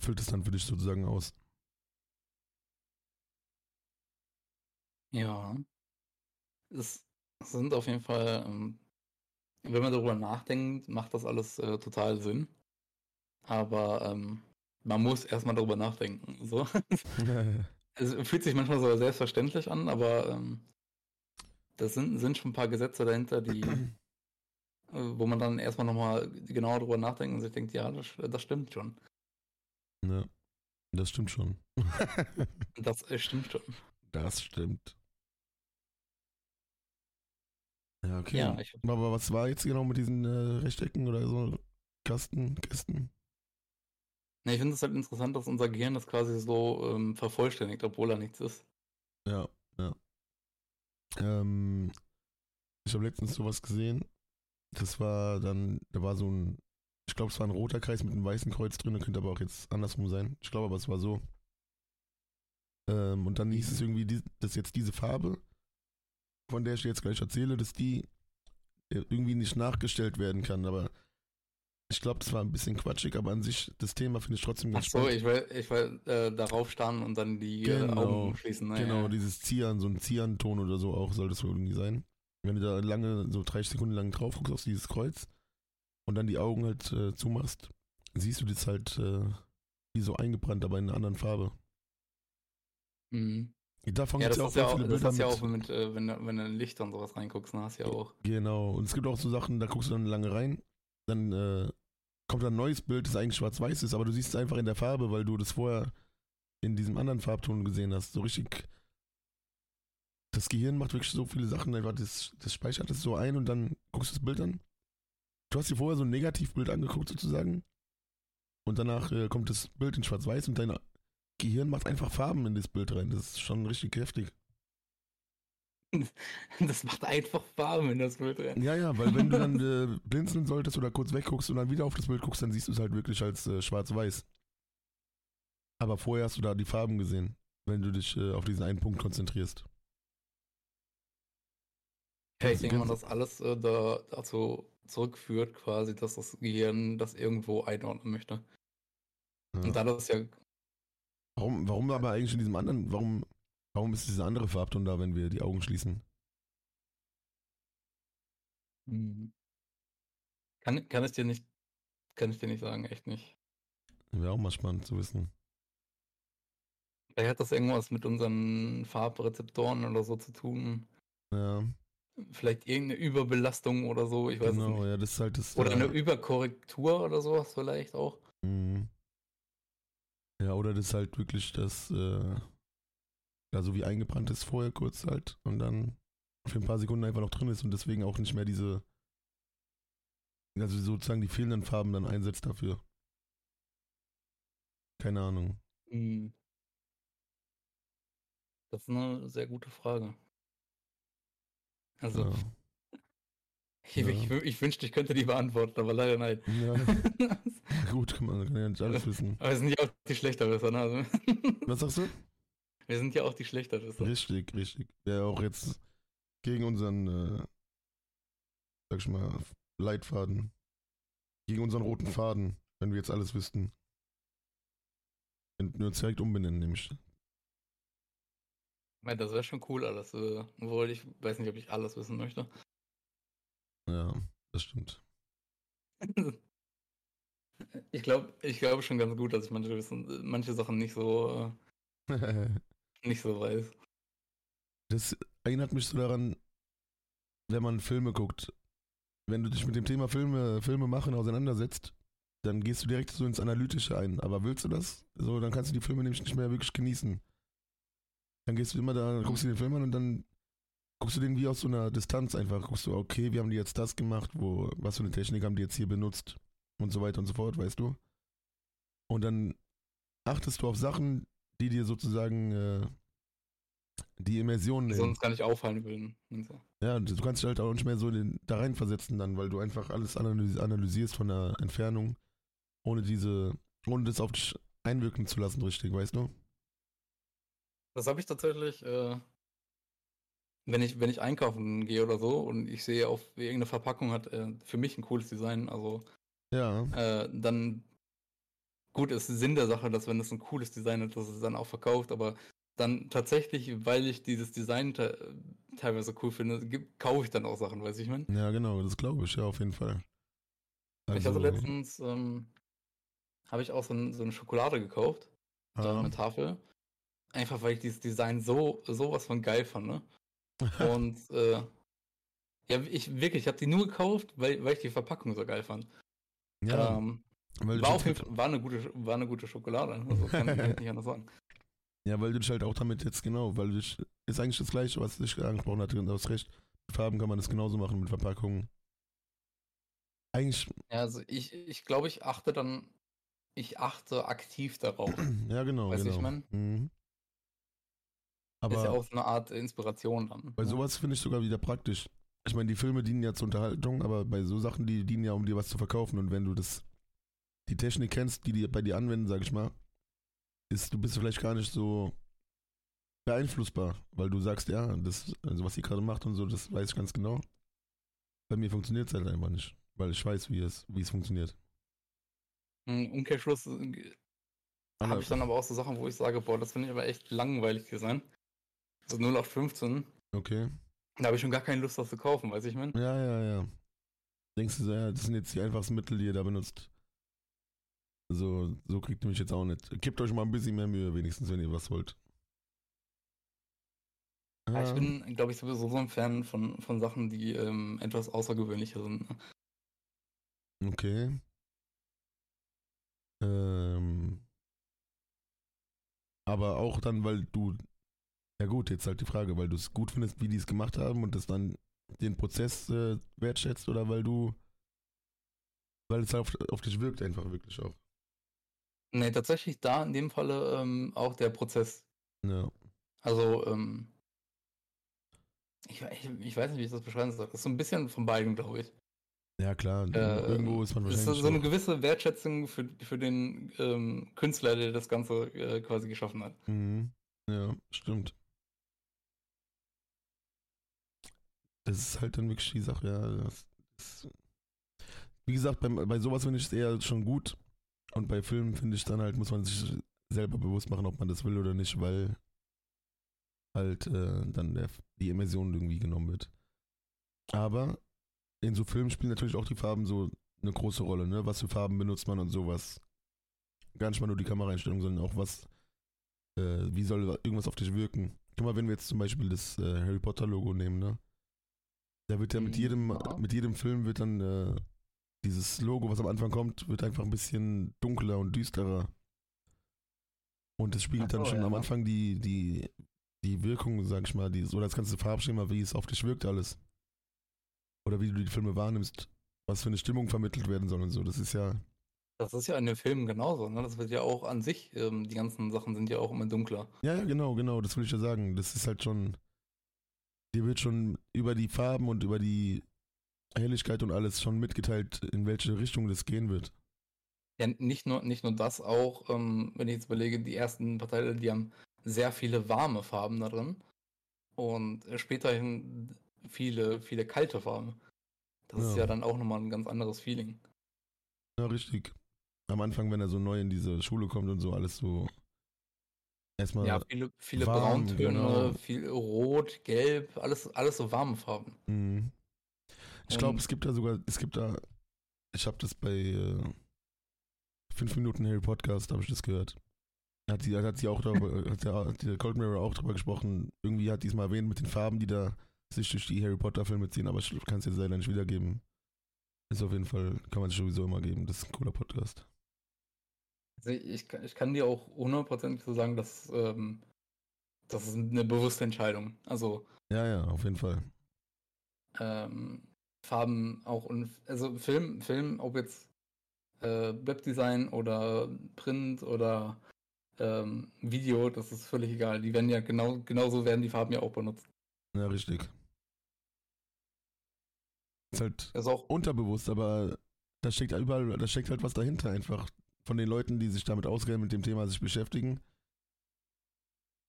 erfüllt es dann für dich sozusagen aus. Ja. Es sind auf jeden Fall, ähm, wenn man darüber nachdenkt, macht das alles äh, total Sinn. Aber ähm, man muss erstmal darüber nachdenken. So. (laughs) es fühlt sich manchmal so selbstverständlich an, aber ähm, das sind, sind schon ein paar Gesetze dahinter, die, (clears throat) äh, wo man dann erstmal nochmal genauer darüber nachdenkt und sich denkt, ja, das, das stimmt schon. Ja, das stimmt schon. (laughs) das äh, stimmt schon. Das stimmt. Ja, okay. Ja, Aber was war jetzt genau mit diesen äh, Rechtecken oder so Kasten, Kästen? ne, ich finde es halt interessant, dass unser Gehirn das quasi so ähm, vervollständigt, obwohl er nichts ist. Ja, ja. Ähm, ich habe letztens sowas gesehen. Das war dann, da war so ein, ich glaube, es war ein roter Kreis mit einem weißen Kreuz drin, könnte aber auch jetzt andersrum sein. Ich glaube aber, es war so. Ähm, und dann hieß es irgendwie, die, dass jetzt diese Farbe, von der ich dir jetzt gleich erzähle, dass die äh, irgendwie nicht nachgestellt werden kann. Aber ich glaube, das war ein bisschen quatschig, aber an sich, das Thema finde ich trotzdem Ach ganz so, spannend. ich will, ich will äh, darauf starren und dann die äh, Genau, Augen schließen. Ne? Genau, dieses Zian, so ein Zian-Ton oder so auch soll das wohl irgendwie sein. Wenn du da lange, so 30 Sekunden lang drauf guckst auf dieses Kreuz und dann die Augen halt äh, zumachst, siehst du das halt äh, wie so eingebrannt, aber in einer anderen Farbe. Mhm. Davon Ja, gibt das es ja auch ist sehr ja auch, viele das Bilder hast ja mit. auch mit, äh, wenn, du- wenn du in Lichter und sowas reinguckst, dann hast du ja auch. Genau, und es gibt auch so Sachen, da guckst du dann lange rein, dann äh, kommt dann ein neues Bild, das eigentlich schwarz-weiß ist, aber du siehst es einfach in der Farbe, weil du das vorher in diesem anderen Farbton gesehen hast. So richtig. Das Gehirn macht wirklich so viele Sachen, einfach das, das speichert es so ein und dann guckst du das Bild an. Du hast dir vorher so ein Negativbild angeguckt sozusagen. Und danach äh, kommt das Bild in schwarz-weiß und dein Gehirn macht einfach Farben in das Bild rein. Das ist schon richtig heftig. (laughs) Das macht einfach Farben in das Bild rein. Ja, ja, weil wenn du dann (laughs) äh, blinzeln solltest oder kurz wegguckst und dann wieder auf das Bild guckst, dann siehst du es halt wirklich als äh, schwarz-weiß. Aber vorher hast du da die Farben gesehen, wenn du dich äh, auf diesen einen Punkt konzentrierst. Ja, ich denke mal, dass alles äh, da dazu zurückführt, quasi, dass das Gehirn das irgendwo einordnen möchte. Ja. Und da das ja, Warum, warum aber eigentlich in diesem anderen, warum, warum ist dieser andere Farbton da, wenn wir die Augen schließen? Mhm. kann, kann ich dir nicht, kann ich dir nicht sagen, echt nicht. Wäre auch mal spannend zu wissen. Vielleicht hat das irgendwas mit unseren Farbrezeptoren oder so zu tun. Ja, Vielleicht irgendeine Überbelastung oder so, ich weiß genau, nicht. ja, das ist halt das. Oder eine Überkorrektur oder sowas vielleicht auch. Mhm. Ja, oder das ist halt wirklich das, äh, ja, so wie eingebrannt ist vorher kurz halt und dann für ein paar Sekunden einfach noch drin ist und deswegen auch nicht mehr diese, also sozusagen die fehlenden Farben dann einsetzt dafür. Keine Ahnung. Mhm. Das ist eine sehr gute Frage. Also, Ja. (laughs) ich, ich, wü- ich wünschte, ich könnte die beantworten, aber leider nein. Ja, (laughs) gut, kann man kann ja nicht alles wissen. aber wir sind ja auch die Schlechterbesser, ne? Also, (laughs) Was sagst du? wir sind ja auch die Schlechterbesser. Richtig, richtig. Der auch jetzt gegen unseren, äh, sag ich mal, Leitfaden, gegen unseren roten Faden, wenn wir jetzt alles wüssten. Und nur direkt umbenennen, nämlich. Meine, das wäre schon cool alles. Äh, obwohl ich weiß nicht, ob ich alles wissen möchte. Ja, das stimmt. (laughs) Ich glaube ich glaube schon ganz gut, dass ich manche, wissen, manche Sachen nicht so, äh, (laughs) nicht so weiß. Das erinnert mich so daran, wenn man Filme guckt. Wenn du dich mit dem Thema Filme, Filme machen auseinandersetzt, dann gehst du direkt so ins Analytische ein. Aber willst du das? So, dann kannst du die Filme nämlich nicht mehr wirklich genießen. Dann gehst du immer da, guckst du den Film an und dann guckst du den wie aus so einer Distanz einfach. Guckst du, okay, wie haben die jetzt das gemacht? Wo, was für eine Technik haben die jetzt hier benutzt? Und so weiter und so fort, weißt du? Und dann achtest du auf Sachen, die dir sozusagen äh, die Immersion Die nehmen. sonst gar nicht auffallen würden. Und so. Ja, du kannst dich halt auch nicht mehr so in den, da reinversetzen dann, weil du einfach alles analysi- analysierst von der Entfernung ohne diese, ohne das auf dich einwirken zu lassen, richtig, weißt du? Das habe ich tatsächlich, äh, wenn ich, wenn ich einkaufen gehe oder so und ich sehe auf irgendeine Verpackung hat äh, für mich ein cooles Design, also Ja, äh, dann gut ist Sinn der Sache, dass wenn es ein cooles Design hat, dass es dann auch verkauft, aber dann tatsächlich, weil ich dieses Design te teilweise cool finde, kaufe ich dann auch Sachen, weiß ich mein. ja, genau, das glaube ich, ja, auf jeden Fall. Ich hatte Also, letztens, ähm, habe ich auch so, ein, so eine Schokolade gekauft, ah, eine Tafel, einfach weil ich dieses Design so sowas von geil fand, ne? (laughs) Und äh, ja, ich wirklich, ich habe die nur gekauft, weil, weil ich die Verpackung so geil fand. ja, ähm, weil du war auf jeden Fall, war eine gute, war eine gute Schokolade. Also kann ich (laughs) nicht anders sagen. Ja, weil du dich halt auch damit jetzt genau, weil du dich, ist eigentlich das Gleiche, was ich angesprochen hatte, und du hast recht. Mit Farben kann man das genauso machen, mit Verpackungen. Eigentlich, Ja, also ich, ich glaube, ich achte dann, ich achte aktiv darauf. (clears throat) ja, genau, Weißt du, genau. ich mein? Mhm. Ist ja Aber auch so eine Art Inspiration dann. bei ne? sowas finde ich sogar wieder praktisch. Ich meine, die Filme dienen ja zur Unterhaltung, aber bei so Sachen, die dienen ja, um dir was zu verkaufen. Und wenn du das, die Technik kennst, die die bei dir anwenden, sag ich mal, ist, du bist vielleicht gar nicht so beeinflussbar, weil du sagst, ja, das, also was sie gerade macht und so, das weiß ich ganz genau. Bei mir funktioniert es halt einfach nicht, weil ich weiß, wie es, wie es funktioniert. Umkehrschluss äh, habe ich dann aber auch so Sachen, wo ich sage, boah, das finde ich aber echt langweilig Design. So 0815, Okay. da habe ich schon gar keine Lust, das zu kaufen, weiß ich mein. Ja, ja, ja. Denkst du so, ja, das sind jetzt die einfachsten Mittel, die ihr da benutzt. So, so kriegt ihr mich jetzt auch nicht. Gebt euch mal ein bisschen mehr Mühe, wenigstens, wenn ihr was wollt. Ja, ich bin, glaube ich, sowieso so ein Fan von, von Sachen, die ähm, etwas außergewöhnlicher sind. ne? Okay. Ähm, aber auch dann, weil du, ja gut, jetzt halt die Frage, weil du es gut findest, wie die es gemacht haben und das dann den Prozess äh, wertschätzt oder weil du, weil es auf, auf dich wirkt einfach wirklich auch. Nee, tatsächlich da in dem Falle ähm, auch der Prozess. Ja. Also, ähm, ich, ich, ich weiß nicht, wie ich das beschreiben soll. Das ist so ein bisschen von beiden, glaube ich. Ja klar, Äh, irgendwo ist man Es ist wahrscheinlich so eine gewisse Wertschätzung für, für den ähm, Künstler, der das Ganze äh, quasi geschaffen hat. Mhm. Ja, stimmt. Das ist halt dann wirklich die Sache, ja. Das, das, wie gesagt, bei, bei sowas finde ich es eher schon gut. Und bei Filmen finde ich dann halt, muss man sich selber bewusst machen, ob man das will oder nicht, weil halt äh, dann der, die Immersion irgendwie genommen wird. Aber in so Filmen spielen natürlich auch die Farben so eine große Rolle, ne? Was für Farben benutzt man und sowas. Gar nicht mal nur die Kameraeinstellung, sondern auch was, äh, wie soll irgendwas auf dich wirken. Guck mal, wenn wir jetzt zum Beispiel das äh, Harry Potter Logo nehmen, ne? Da wird ja mit Mhm, jedem, ja. mit jedem Film wird dann äh, dieses Logo, was am Anfang kommt, wird einfach ein bisschen dunkler und düsterer. Und das spiegelt Ach dann so, schon ja. am Anfang die, die, die Wirkung, sag ich mal, die, oder das ganze Farbschema, wie es auf dich wirkt alles. Oder wie du die Filme wahrnimmst, was für eine Stimmung vermittelt werden soll und so. Das ist ja, Das ist ja in den Filmen genauso. Ne? Das wird ja auch an sich, ähm, die ganzen Sachen sind ja auch immer dunkler. ja, ja, genau, genau, das will ich ja sagen. Das ist halt schon, dir wird schon über die Farben und über die Helligkeit und alles schon mitgeteilt, in welche Richtung das gehen wird. Ja, nicht nur, nicht nur das, auch, ähm, wenn ich jetzt überlege, die ersten Partei, die haben sehr viele warme Farben da drin. Und späterhin viele, viele kalte Farben. Das ist Ja. ja dann auch nochmal ein ganz anderes Feeling. Ja, richtig. Am Anfang, wenn er so neu in diese Schule kommt und so, alles so erstmal. Ja, viele, viele warm, Brauntöne, genau. viel Rot, Gelb, alles, alles so warme Farben. Mhm. Ich glaube, es gibt da sogar, es gibt da, ich habe das bei äh, 5 Minuten Harry Podcast, habe ich das gehört. Hat sie, hat sie auch darüber, (laughs) hat der, hat der Cold Mirror auch darüber gesprochen. Irgendwie hat die es mal erwähnt mit den Farben, die da sich durch die Harry Potter Filme ziehen, aber ich kann es jetzt leider nicht wiedergeben. Ist auf jeden Fall, kann man sich sowieso immer geben. Das ist ein cooler Podcast. Also ich, kann- ich kann dir auch hundertprozentig so sagen, dass ähm, das ist eine bewusste Entscheidung. Also Ja, ja, auf jeden Fall. ähm, Farben auch und also Film, Film, ob jetzt äh, Webdesign oder Print oder ähm, Video, das ist völlig egal. Die werden ja genau, genauso werden die Farben ja auch benutzt. Ja, richtig. Ist halt ist auch unterbewusst, aber da steckt überall, da steckt halt was dahinter einfach. Von den Leuten, die sich damit auskennen, mit dem Thema sich beschäftigen.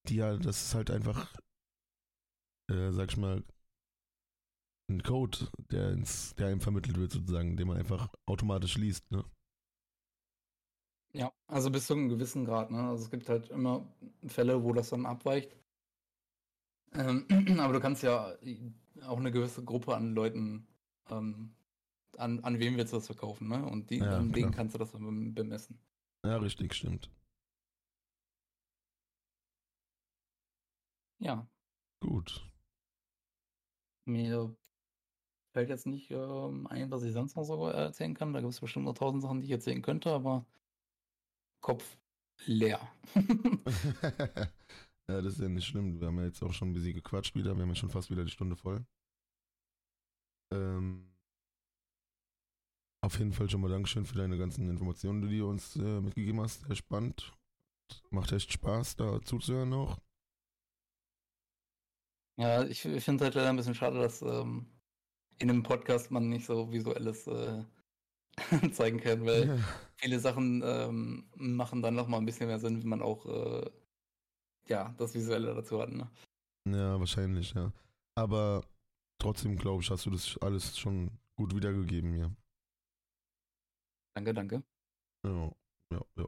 Die ja, das ist halt einfach, äh, sag ich mal, ein Code, der ins, der einem vermittelt wird, sozusagen, den man einfach automatisch liest, ne? Ja, also bis zu einem gewissen Grad, ne? Also es gibt halt immer Fälle, wo das dann abweicht. Ähm, (clears throat) aber du kannst ja auch eine gewisse Gruppe an Leuten, ähm, an, an wem willst du das verkaufen, ne? Und die, Ja, an denen klar. kannst du das bemessen. Ja, richtig, stimmt. Ja, Gut. mir fällt jetzt nicht ähm, ein, was ich sonst noch so erzählen kann. Da gibt es bestimmt noch tausend Sachen, die ich erzählen könnte, aber Kopf leer. (laughs) (laughs) ja, das ist ja nicht schlimm. Wir haben ja jetzt auch schon ein bisschen gequatscht wieder. Wir haben ja schon fast wieder die Stunde voll. Ähm, auf jeden Fall schon mal Dankeschön für deine ganzen Informationen, die du uns äh, mitgegeben hast. Sehr spannend. Macht echt Spaß, da zuzuhören auch. Ja, ich, ich finde es halt leider ein bisschen schade, dass ähm, in einem Podcast man nicht so visuelles äh, (laughs) zeigen kann, weil Ja. viele Sachen ähm, machen dann noch mal ein bisschen mehr Sinn, wenn man auch äh, ja, das Visuelle dazu hat. Ne? ja, wahrscheinlich, ja. Aber trotzdem, glaube ich, hast du das alles schon gut wiedergegeben hier. Danke, danke. Ja, ja, ja.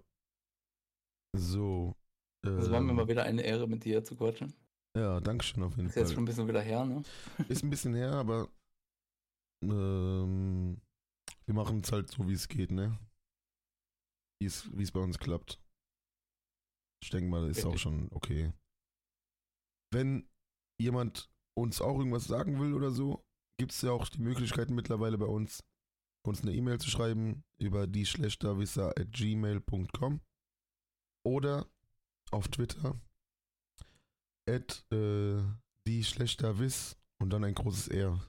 So. Es war mir ähm, mal wieder eine Ehre, mit dir zu quatschen. Ja, Dankeschön auf jeden Ist jetzt Fall. schon ein bisschen wieder her, ne? Ist ein bisschen her, aber ähm, wir machen es halt so, wie es geht, ne? Wie es bei uns klappt. Ich denke mal, ist auch Richtig. schon okay. Wenn jemand uns auch irgendwas sagen will oder so, gibt es ja auch die Möglichkeiten mittlerweile bei uns, uns eine E-Mail zu schreiben über die at gmail.com oder auf Twitter at äh, die schlechter Wiss und dann ein großes R.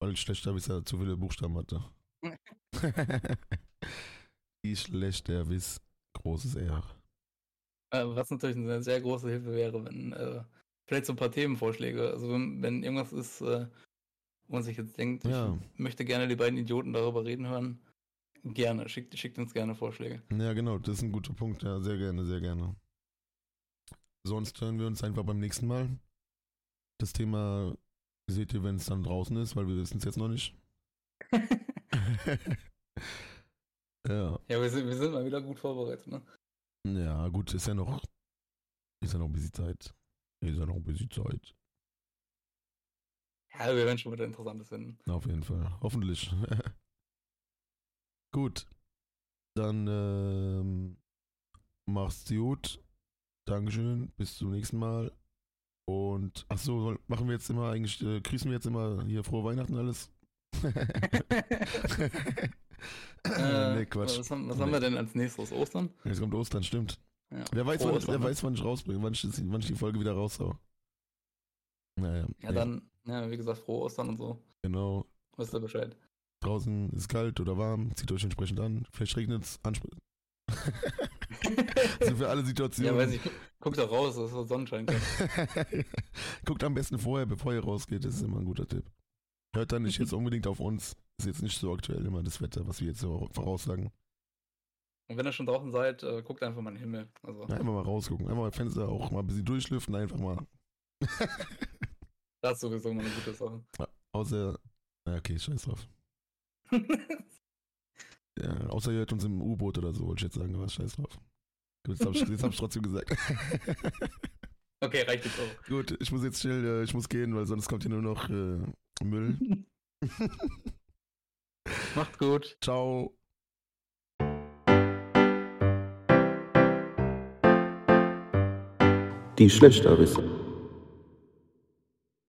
Weil schlechter Wisser zu viele Buchstaben hatte. (laughs) die schlechter Wiss, großes R. Äh, was natürlich eine sehr große Hilfe wäre, wenn äh, vielleicht so ein paar Themenvorschläge, also wenn, wenn irgendwas ist, äh, wo man sich jetzt denkt, Ja. ich möchte gerne die beiden Idioten darüber reden hören, gerne, schickt, schickt uns gerne Vorschläge. Ja, genau, das ist ein guter Punkt. Ja, sehr gerne, sehr gerne. Sonst hören wir uns einfach beim nächsten Mal. Das Thema seht ihr, wenn es dann draußen ist, weil wir wissen es jetzt noch nicht. (laughs) ja. Ja, wir sind, wir sind mal wieder gut vorbereitet, ne? Ja, gut, ist ja noch. Ist ja noch ein bisschen Zeit. Ist ja noch ein bisschen Zeit. Ja, wir werden schon wieder Interessantes finden. Auf jeden Fall. Hoffentlich. (laughs) gut. Dann ähm, mach's gut. Dankeschön. Bis zum nächsten Mal. Und ach so, machen wir jetzt immer eigentlich, äh, grüßen wir jetzt immer hier frohe Weihnachten alles? (laughs) (laughs) Äh, nee, Quatsch. Was, haben, was haben wir denn als nächstes? Ostern? Jetzt kommt Ostern, stimmt. Ja. Wer weiß, Frohe wann, Ostern, wer weiß, wann ich rausbringe, wann ich, wann ich die Folge wieder raushau. Naja. Ja, nee, dann, ja, wie gesagt, frohe Ostern und so. Genau. Wisst ihr Bescheid. Draußen ist es kalt oder warm, zieht euch entsprechend an. Vielleicht regnet es. Also für (laughs) alle Situationen. ja, weiß ich, gu- guck da raus, das ist Sonnenschein. (laughs) Guckt am besten vorher, bevor ihr rausgeht. Das ist immer ein guter Tipp. Hört dann nicht jetzt (laughs) unbedingt auf uns. Ist jetzt nicht so aktuell immer das Wetter, was wir jetzt so voraussagen. Und wenn ihr schon draußen seid, äh, guckt einfach mal in den Himmel. Also, Einfach mal rausgucken. Einfach mal Fenster auch mal ein bisschen durchlüften. Einfach mal. Das ist sowieso mal eine gute Sache. Außer. Na, okay, scheiß drauf. (laughs) Ja, außer ihr hört uns im U-Boot oder so, wollte ich jetzt sagen, aber scheiß drauf. Jetzt hab ich, jetzt hab ich trotzdem gesagt. (laughs) okay, reicht jetzt auch. Gut, ich muss jetzt schnell, äh, ich muss gehen, weil sonst kommt hier nur noch äh, Müll. (laughs) Macht gut. Ciao. Die Schlechterbisse.